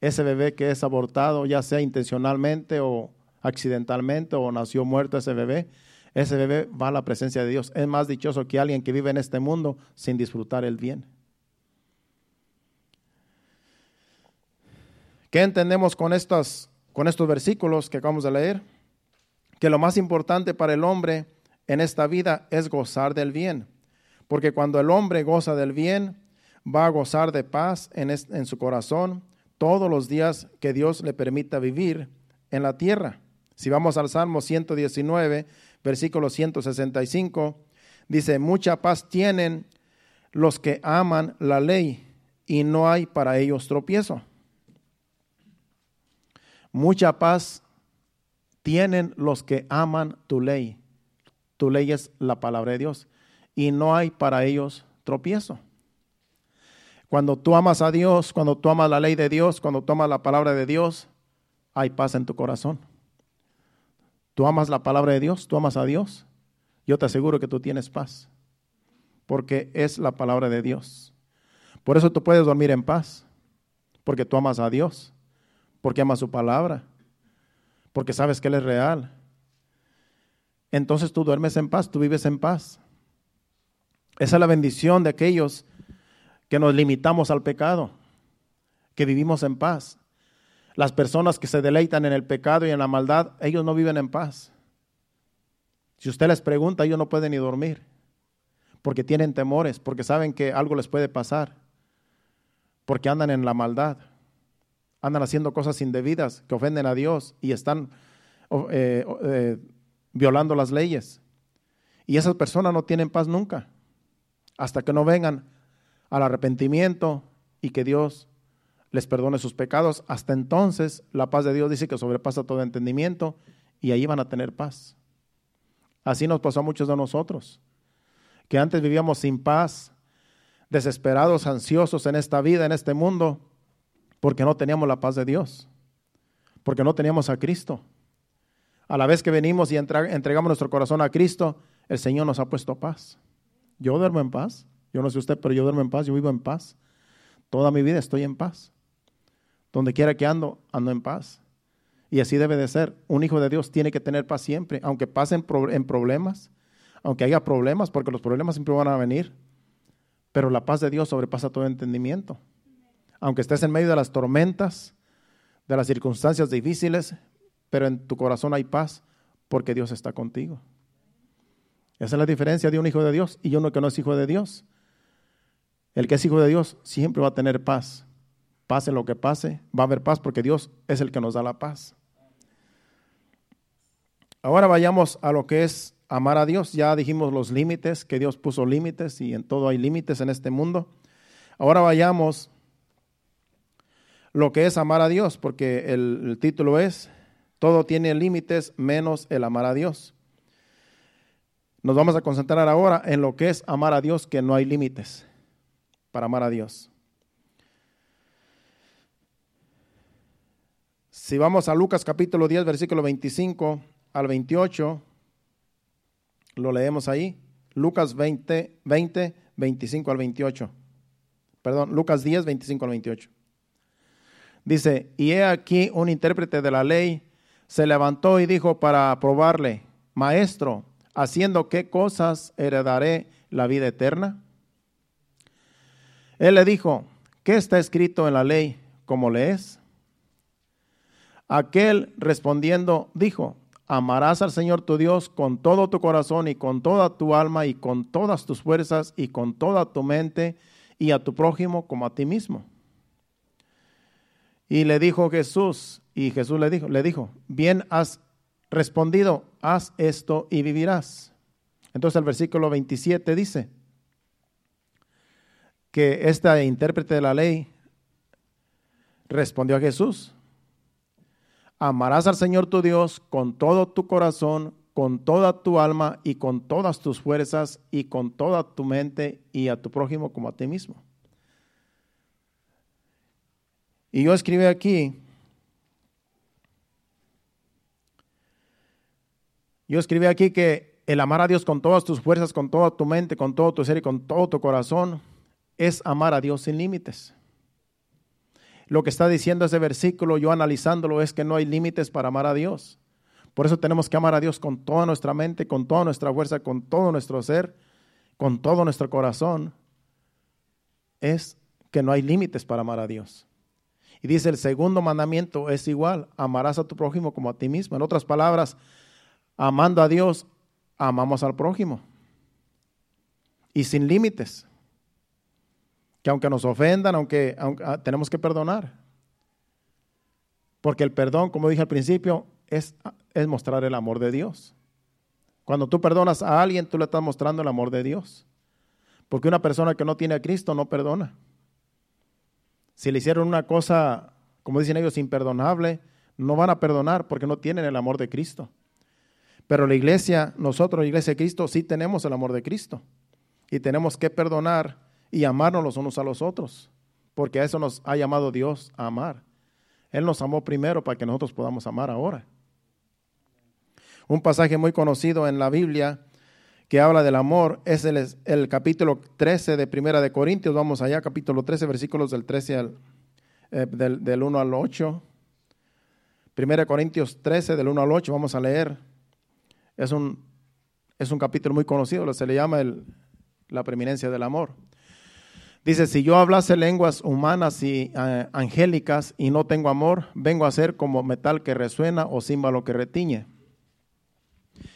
Ese bebé que es abortado, ya sea intencionalmente o accidentalmente o nació muerto ese bebé, ese bebé va a la presencia de Dios. Es más dichoso que alguien que vive en este mundo sin disfrutar el bien. ¿Qué entendemos con estos, con estos versículos que acabamos de leer? Que lo más importante para el hombre en esta vida es gozar del bien. Porque cuando el hombre goza del bien, va a gozar de paz en, en su corazón todos los días que Dios le permita vivir en la tierra. Si vamos al Salmo 119, versículo 165, dice, mucha paz tienen los que aman la ley y no hay para ellos tropiezo. Mucha paz tienen los que aman tu ley tu ley es la palabra de Dios y no hay para ellos tropiezo. Cuando tú amas a Dios, cuando tú amas la ley de Dios, cuando tú amas la palabra de Dios, hay paz en tu corazón. Tú amas la palabra de Dios, tú amas a Dios, yo te aseguro que tú tienes paz, porque es la palabra de Dios. Por eso tú puedes dormir en paz, porque tú amas a Dios, porque amas su palabra, porque sabes que Él es real, entonces tú duermes en paz, tú vives en paz. Esa es la bendición de aquellos que nos limitamos al pecado, que vivimos en paz. Las personas que se deleitan en el pecado y en la maldad, ellos no viven en paz. Si usted les pregunta, ellos no pueden ni dormir, porque tienen temores, porque saben que algo les puede pasar, porque andan en la maldad, andan haciendo cosas indebidas que ofenden a Dios y están eh, eh, violando las leyes. Y esas personas no tienen paz nunca, hasta que no vengan al arrepentimiento y que Dios les perdone sus pecados. Hasta entonces la paz de Dios dice que sobrepasa todo entendimiento y ahí van a tener paz. Así nos pasó a muchos de nosotros, que antes vivíamos sin paz, desesperados, ansiosos en esta vida, en este mundo, porque no teníamos la paz de Dios, porque no teníamos a Cristo. A la vez que venimos y entregamos nuestro corazón a Cristo, el Señor nos ha puesto paz. Yo duermo en paz. Yo no sé usted, pero yo duermo en paz, yo vivo en paz. Toda mi vida estoy en paz. Donde quiera que ando, ando en paz. Y así debe de ser. Un hijo de Dios tiene que tener paz siempre, aunque pasen en problemas, aunque haya problemas, porque los problemas siempre van a venir, pero la paz de Dios sobrepasa todo entendimiento. Aunque estés en medio de las tormentas, de las circunstancias difíciles, pero en tu corazón hay paz porque Dios está contigo. Esa es la diferencia de un hijo de Dios y uno que no es hijo de Dios. El que es hijo de Dios siempre va a tener paz. Pase lo que pase, va a haber paz porque Dios es el que nos da la paz. Ahora vayamos a lo que es amar a Dios. Ya dijimos los límites, que Dios puso límites y en todo hay límites en este mundo. Ahora vayamos lo que es amar a Dios, porque el, título es, todo tiene límites menos el amar a Dios. Nos vamos a concentrar ahora en lo que es amar a Dios, que no hay límites para amar a Dios. Si vamos a Lucas capítulo 10, versículo 25 al 28, lo leemos ahí. Lucas 20, 20, 25 al 28. Perdón, Lucas 10, 25 al 28. Dice, y he aquí un intérprete de la ley se levantó y dijo para probarle, Maestro, haciendo qué cosas heredaré la vida eterna? Él le dijo, ¿qué está escrito en la ley? ¿Cómo lees? Aquel respondiendo dijo, amarás al Señor tu Dios con todo tu corazón y con toda tu alma y con todas tus fuerzas y con toda tu mente y a tu prójimo como a ti mismo. Y le dijo Jesús, y Jesús le dijo, le dijo, bien has respondido, haz esto y vivirás. Entonces el versículo 27 dice que este intérprete de la ley respondió a Jesús, amarás al Señor tu Dios con todo tu corazón, con toda tu alma y con todas tus fuerzas y con toda tu mente y a tu prójimo como a ti mismo. Y yo escribí aquí, yo escribí aquí que el amar a Dios con todas tus fuerzas, con toda tu mente, con todo tu ser y con todo tu corazón, es amar a Dios sin límites. Lo que está diciendo ese versículo, yo analizándolo, es que no hay límites para amar a Dios. Por eso tenemos que amar a Dios con toda nuestra mente, con toda nuestra fuerza, con todo nuestro ser, con todo nuestro corazón. Es que no hay límites para amar a Dios. Y dice, el segundo mandamiento es igual, amarás a tu prójimo como a ti mismo. En otras palabras, amando a Dios, amamos al prójimo. Y sin límites. Que aunque nos ofendan, aunque, ah, tenemos que perdonar. Porque el perdón, como dije al principio, es, es mostrar el amor de Dios. Cuando tú perdonas a alguien, tú le estás mostrando el amor de Dios. Porque una persona que no tiene a Cristo no perdona. Si le hicieron una cosa, como dicen ellos, imperdonable, no van a perdonar porque no tienen el amor de Cristo. Pero la iglesia, nosotros, la iglesia de Cristo, sí tenemos el amor de Cristo. Y tenemos que perdonar y amarnos los unos a los otros. Porque a eso nos ha llamado Dios a amar. Él nos amó primero para que nosotros podamos amar ahora. Un pasaje muy conocido en la Biblia que habla del amor es el, capítulo 13 de Primera de Corintios. Vamos allá, capítulo 13, versículos del 13 al, eh, del, 1 al 8. Primera de Corintios 13, del 1 al 8, vamos a leer. Es un, es un capítulo muy conocido, se le llama el, la preeminencia del amor. Dice, si yo hablase lenguas humanas y eh, angélicas y no tengo amor, vengo a ser como metal que resuena o címbalo que retiñe.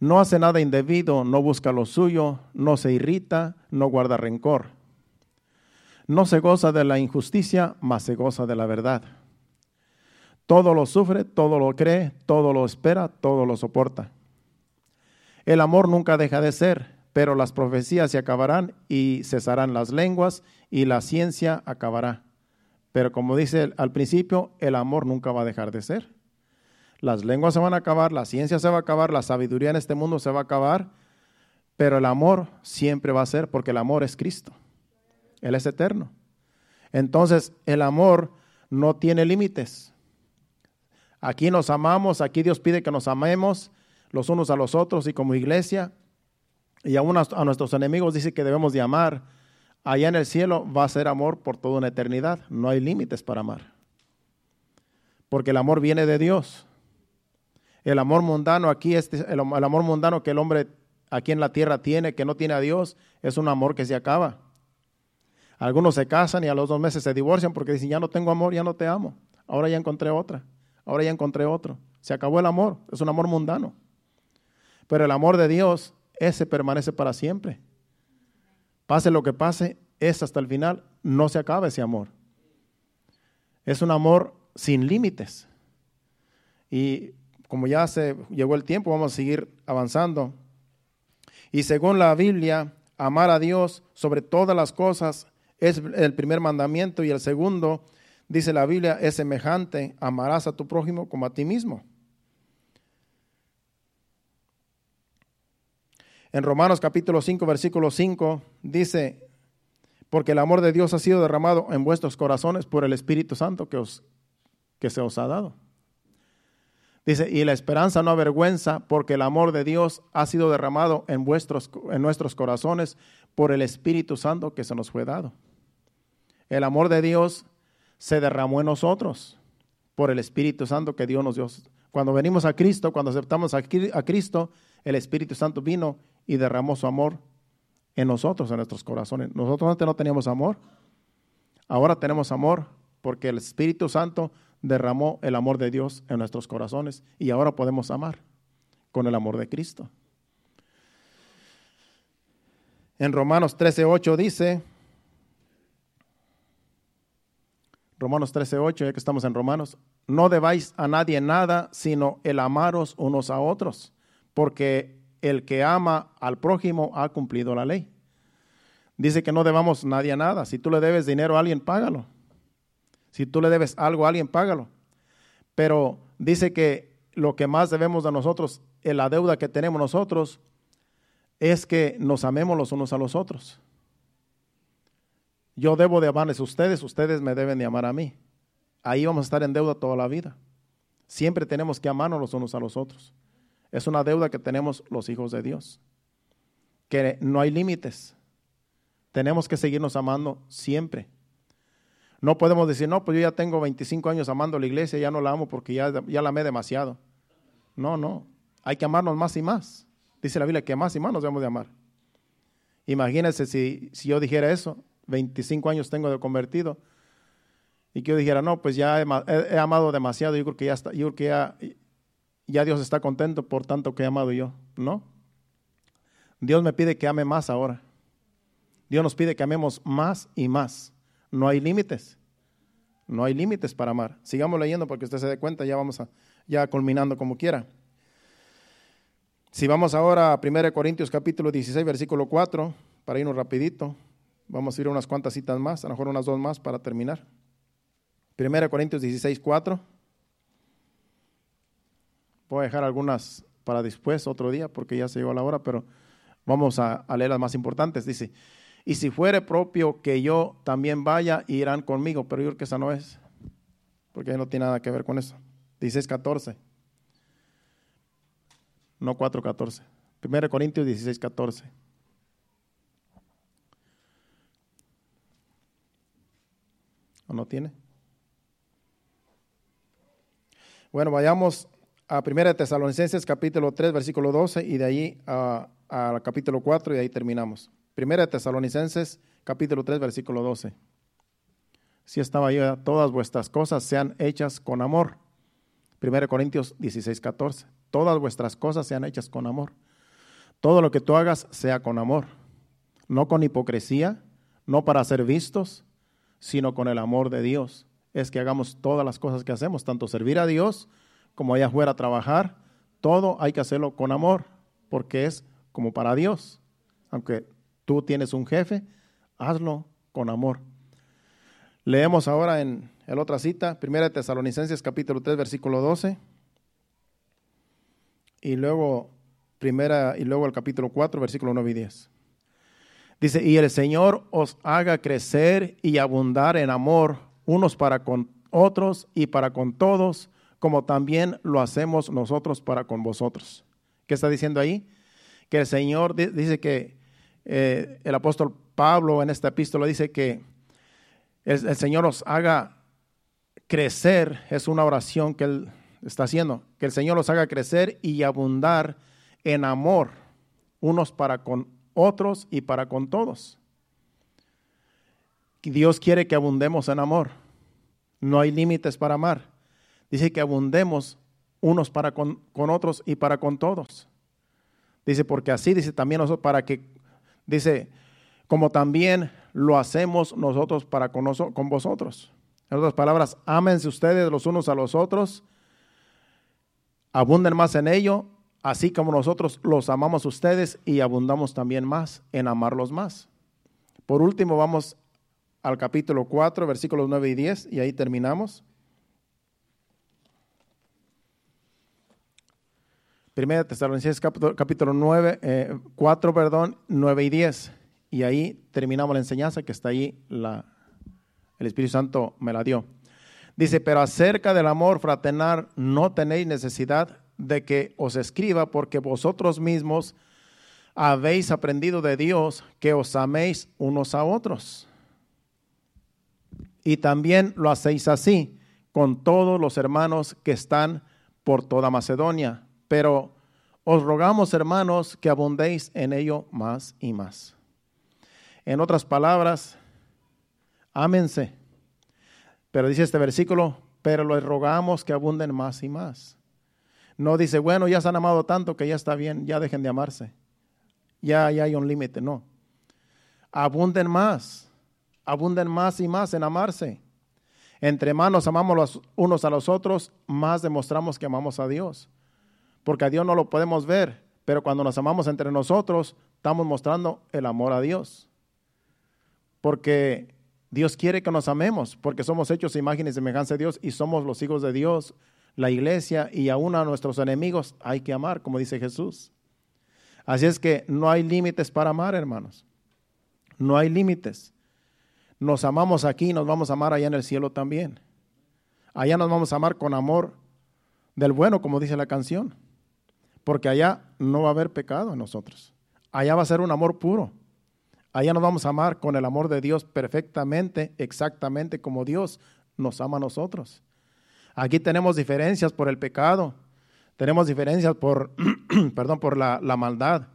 no hace nada indebido, no busca lo suyo, no se irrita, no guarda rencor. No se goza de la injusticia, mas se goza de la verdad. Todo lo sufre, todo lo cree, todo lo espera, todo lo soporta. El amor nunca deja de ser, pero las profecías se acabarán y cesarán las lenguas y la ciencia acabará. Pero como dice al principio, el amor nunca va a dejar de ser. Las lenguas se van a acabar, la ciencia se va a acabar, la sabiduría en este mundo se va a acabar, pero el amor siempre va a ser porque el amor es Cristo. Él es eterno. Entonces, el amor no tiene límites. Aquí nos amamos, aquí Dios pide que nos amemos los unos a los otros y como iglesia, y aún a nuestros enemigos dice que debemos de amar. Allá en el cielo va a ser amor por toda una eternidad. No hay límites para amar. Porque el amor viene de Dios. El amor mundano aquí, este, el, amor mundano que el hombre aquí en la tierra tiene, que no tiene a Dios, es un amor que se acaba. Algunos se casan y a los dos meses se divorcian porque dicen, ya no tengo amor, ya no te amo. Ahora ya encontré otra. Ahora ya encontré otro. Se acabó el amor. Es un amor mundano. Pero el amor de Dios, ese permanece para siempre. Pase lo que pase, es hasta el final. No se acaba ese amor. Es un amor sin límites. Y como ya se llegó el tiempo, vamos a seguir avanzando. Y según la Biblia, amar a Dios sobre todas las cosas es el primer mandamiento y el segundo, dice la Biblia, es semejante, amarás a tu prójimo como a ti mismo. En Romanos capítulo 5, versículo 5 dice, porque el amor de Dios ha sido derramado en vuestros corazones por el Espíritu Santo que, os, que se os ha dado. Dice, y la esperanza no avergüenza, porque el amor de Dios ha sido derramado en, vuestros, en nuestros corazones por el Espíritu Santo que se nos fue dado. El amor de Dios se derramó en nosotros por el Espíritu Santo que Dios nos dio. Cuando venimos a Cristo, cuando aceptamos a Cristo, el Espíritu Santo vino y derramó su amor en nosotros, en nuestros corazones. Nosotros antes no teníamos amor, ahora tenemos amor porque el Espíritu Santo derramó el amor de Dios en nuestros corazones y ahora podemos amar con el amor de Cristo. En Romanos 13:8 dice, Romanos 13:8, ya que estamos en Romanos, no debáis a nadie nada, sino el amaros unos a otros, porque el que ama al prójimo ha cumplido la ley. Dice que no debamos a nadie nada. Si tú le debes dinero a alguien, págalo. Si tú le debes algo a alguien, págalo. Pero dice que lo que más debemos de nosotros, en la deuda que tenemos nosotros, es que nos amemos los unos a los otros. Yo debo de amarles a ustedes, ustedes me deben de amar a mí. Ahí vamos a estar en deuda toda la vida. Siempre tenemos que amarnos los unos a los otros. Es una deuda que tenemos los hijos de Dios. Que no hay límites. Tenemos que seguirnos amando siempre. No podemos decir, no, pues yo ya tengo 25 años amando la iglesia, ya no la amo porque ya, ya la amé demasiado. No, no. Hay que amarnos más y más. Dice la Biblia que más y más nos debemos de amar. Imagínense si, si yo dijera eso, 25 años tengo de convertido, y que yo dijera, no, pues ya he, amado demasiado, yo creo que ya está, yo creo que ya, ya Dios está contento por tanto que he amado yo. No. Dios me pide que ame más ahora. Dios nos pide que amemos más y más. No hay límites. No hay límites para amar. Sigamos leyendo porque usted se dé cuenta, ya vamos a, ya culminando como quiera. Si vamos ahora a 1 Corintios capítulo 16, versículo 4, para irnos rapidito, vamos a ir unas cuantas citas más, a lo mejor unas dos más para terminar. 1 Corintios 16, 4. Voy a dejar algunas para después, otro día, porque ya se llegó la hora, pero vamos a leer las más importantes. Dice, y si fuere propio que yo también vaya, irán conmigo. Pero yo creo que esa no es, porque no tiene nada que ver con eso. 16.14. No 4.14. 1 Corintios 16.14. ¿O no tiene? Bueno, vayamos a 1 Tesalonicenses capítulo 3, versículo 12 y de ahí a capítulo 4 y de ahí terminamos. Primera de Tesalonicenses, capítulo 3, versículo 12. Si estaba ahí, todas vuestras cosas sean hechas con amor. Primera Corintios 16, 14. Todas vuestras cosas sean hechas con amor. Todo lo que tú hagas sea con amor. No con hipocresía, no para ser vistos, sino con el amor de Dios. Es que hagamos todas las cosas que hacemos, tanto servir a Dios como allá afuera trabajar. Todo hay que hacerlo con amor, porque es como para Dios. Aunque tú tienes un jefe, hazlo con amor. Leemos ahora en la otra cita, 1 Tesalonicenses capítulo 3, versículo 12. y luego primera y luego el capítulo 4, versículo 9 y 10. Dice, y el Señor os haga crecer y abundar en amor unos para con otros y para con todos, como también lo hacemos nosotros para con vosotros. ¿Qué está diciendo ahí? Que el Señor dice que eh, el apóstol Pablo en esta epístola dice que el, Señor os haga crecer, es una oración que él está haciendo, que el Señor os haga crecer y abundar en amor unos para con otros y para con todos. Dios quiere que abundemos en amor. No hay límites para amar. Dice que abundemos unos para con, otros y para con todos. Dice, porque así dice también para que, dice, como también lo hacemos nosotros para con, con vosotros. En otras palabras, ámense ustedes los unos a los otros, abunden más en ello así como nosotros los amamos ustedes y abundamos también más en amarlos más. Por último, vamos al capítulo 4, versículos 9 y 10, y ahí terminamos. Primera Tesalonicenses capítulo, capítulo 9, 4, eh, perdón, 9 y 10. Y ahí terminamos la enseñanza que está ahí, la, el Espíritu Santo me la dio. Dice, pero acerca del amor fraternal no tenéis necesidad de que os escriba porque vosotros mismos habéis aprendido de Dios que os améis unos a otros. Y también lo hacéis así con todos los hermanos que están por toda Macedonia. Pero os rogamos, hermanos, que abundéis en ello más y más. En otras palabras, ámense. Pero dice este versículo, pero les rogamos que abunden más y más. No dice, bueno, ya se han amado tanto que ya está bien, ya dejen de amarse. Ya, ya hay un límite, no. Abunden más, abunden más y más en amarse. Entre más nos amamos los unos a los otros, más demostramos que amamos a Dios. Porque a Dios no lo podemos ver, pero cuando nos amamos entre nosotros, estamos mostrando el amor a Dios. Porque Dios quiere que nos amemos, porque somos hechos imagen y semejanza de Dios y somos los hijos de Dios la iglesia y aún a nuestros enemigos hay que amar, como dice Jesús. Así es que no hay límites para amar, hermanos. No hay límites. Nos amamos aquí, nos vamos a amar allá en el cielo también. Allá nos vamos a amar con amor del bueno, como dice la canción. Porque allá no va a haber pecado en nosotros. Allá va a ser un amor puro. Allá nos vamos a amar con el amor de Dios perfectamente, exactamente como Dios nos ama a nosotros. Aquí tenemos diferencias por el pecado, tenemos diferencias por, perdón, por la, la maldad.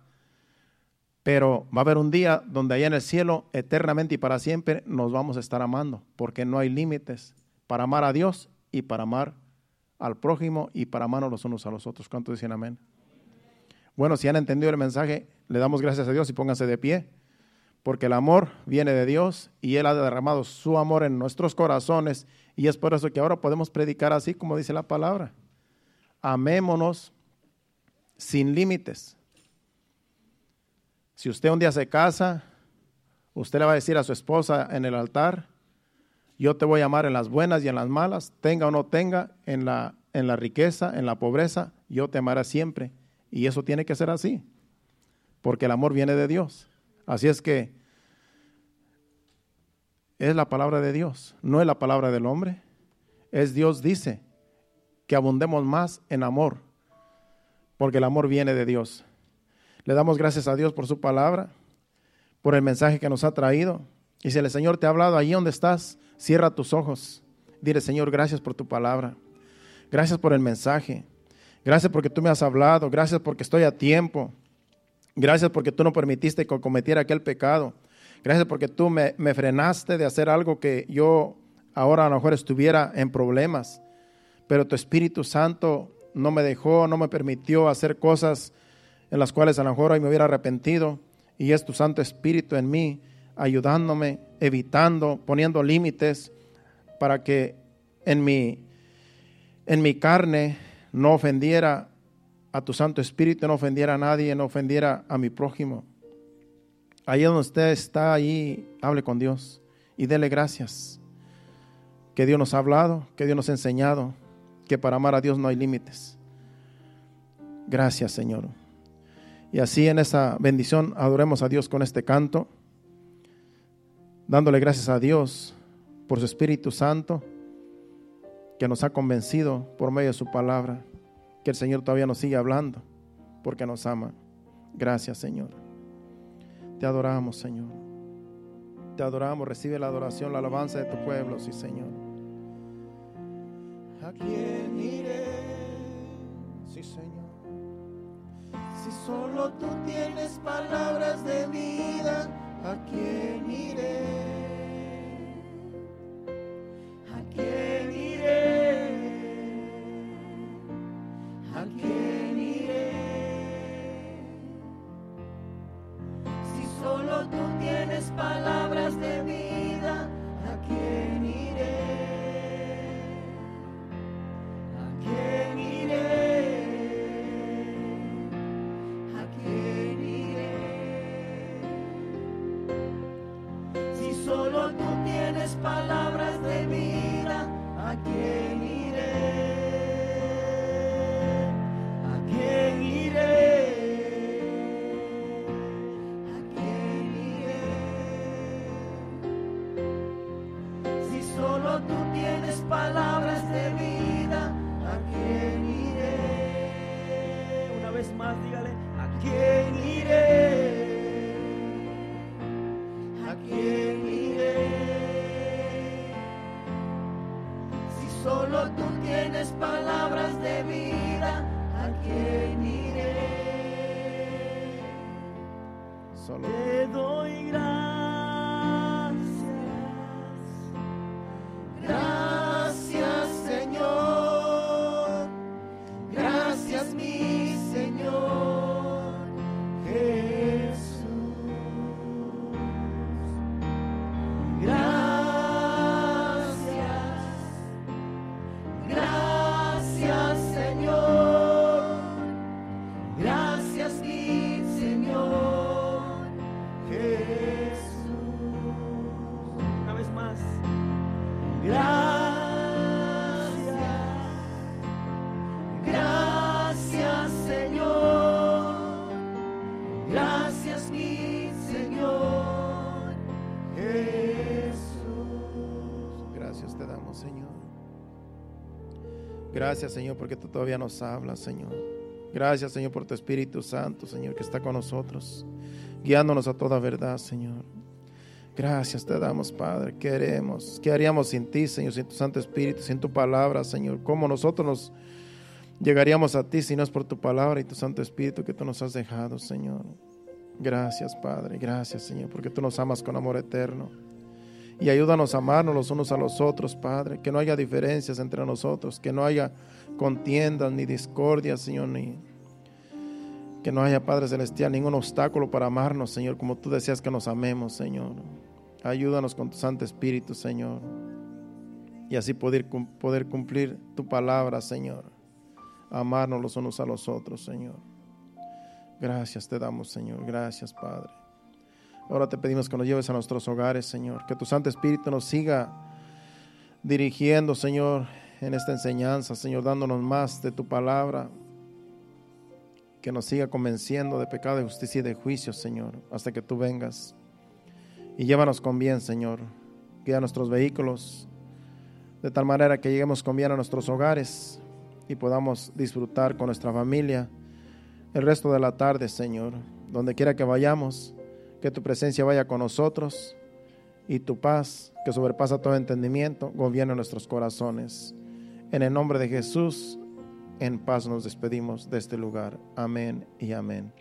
Pero va a haber un día donde allá en el cielo, eternamente y para siempre, nos vamos a estar amando, porque no hay límites para amar a Dios y para amar al prójimo y para amarnos los unos a los otros. ¿Cuántos dicen amén? Bueno, si han entendido el mensaje, le damos gracias a Dios y pónganse de pie, porque el amor viene de Dios y Él ha derramado su amor en nuestros corazones y es por eso que ahora podemos predicar así como dice la palabra. Amémonos sin límites. Si usted un día se casa, usted le va a decir a su esposa en el altar, yo te voy a amar en las buenas y en las malas, tenga o no tenga, en la, en la riqueza, en la pobreza, yo te amaré siempre. Y eso tiene que ser así, porque el amor viene de Dios. Así es que es la palabra de Dios, no es la palabra del hombre. Es Dios dice que abundemos más en amor, porque el amor viene de Dios. Le damos gracias a Dios por su palabra, por el mensaje que nos ha traído. Y si el Señor te ha hablado allí donde estás, cierra tus ojos. Dile, Señor, gracias por tu palabra. Gracias por el mensaje. Gracias porque tú me has hablado. Gracias porque estoy a tiempo. Gracias porque tú no permitiste que cometiera aquel pecado. Gracias porque tú me, frenaste de hacer algo que yo ahora a lo mejor estuviera en problemas. Pero tu Espíritu Santo no me dejó, no me permitió hacer cosas en las cuales a lo mejor hoy me hubiera arrepentido. Y es tu Santo Espíritu en mí, ayudándome, evitando, poniendo límites para que en mi, en mi carne no ofendiera a tu Santo Espíritu, no ofendiera a nadie, no ofendiera a mi prójimo. Ahí donde usted está, ahí hable con Dios y dele gracias. Que Dios nos ha hablado, que Dios nos ha enseñado, que para amar a Dios no hay límites. Gracias, Señor. Y así en esa bendición adoremos a Dios con este canto, dándole gracias a Dios por su Espíritu Santo que nos ha convencido por medio de su palabra, que el Señor todavía nos sigue hablando porque nos ama. Gracias, Señor. Te adoramos, Señor. Te adoramos. Recibe la adoración, la alabanza de tu pueblo, sí, Señor. ¿A quién iré? Sí, Señor. Si solo tú tienes palabras de vida, ¿a quién iré? Mi Señor Jesús. Gracias te damos, Señor. Gracias, Señor, porque tú todavía nos hablas, Señor. Gracias, Señor, por tu Espíritu Santo, Señor, que está con nosotros, guiándonos a toda verdad, Señor. Gracias te damos, Padre. Queremos. ¿Qué haríamos sin ti, Señor, sin tu Santo Espíritu, sin tu palabra, Señor? ¿Cómo nosotros nos llegaríamos a ti si no es por tu palabra y tu Santo Espíritu que tú nos has dejado, Señor? Gracias, Padre. Gracias, Señor, porque tú nos amas con amor eterno. Y ayúdanos a amarnos los unos a los otros, Padre. Que no haya diferencias entre nosotros, que no haya contiendas ni discordias, Señor, ni que no haya, Padre Celestial, ningún obstáculo para amarnos, Señor, como tú deseas que nos amemos, Señor. Ayúdanos con tu Santo Espíritu, Señor. Y así poder, poder cumplir tu palabra, Señor. Amarnos los unos a los otros, Señor. Gracias te damos, Señor. Gracias, Padre. Ahora te pedimos que nos lleves a nuestros hogares, Señor. Que tu Santo Espíritu nos siga dirigiendo, Señor, en esta enseñanza, Señor, dándonos más de tu palabra. Que nos siga convenciendo de pecado, de justicia y de juicio, Señor, hasta que tú vengas. Y llévanos con bien, Señor. Guía nuestros vehículos de tal manera que lleguemos con bien a nuestros hogares y podamos disfrutar con nuestra familia el resto de la tarde, Señor. Donde quiera que vayamos, que tu presencia vaya con nosotros y tu paz, que sobrepasa todo entendimiento, gobierne nuestros corazones. En el nombre de Jesús, en paz nos despedimos de este lugar. Amén y amén.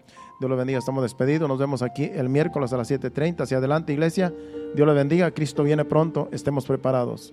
Dios lo bendiga, estamos despedidos. Nos vemos aquí el miércoles a las 7:30. Hacia adelante, iglesia. Dios le bendiga. Cristo viene pronto. Estemos preparados.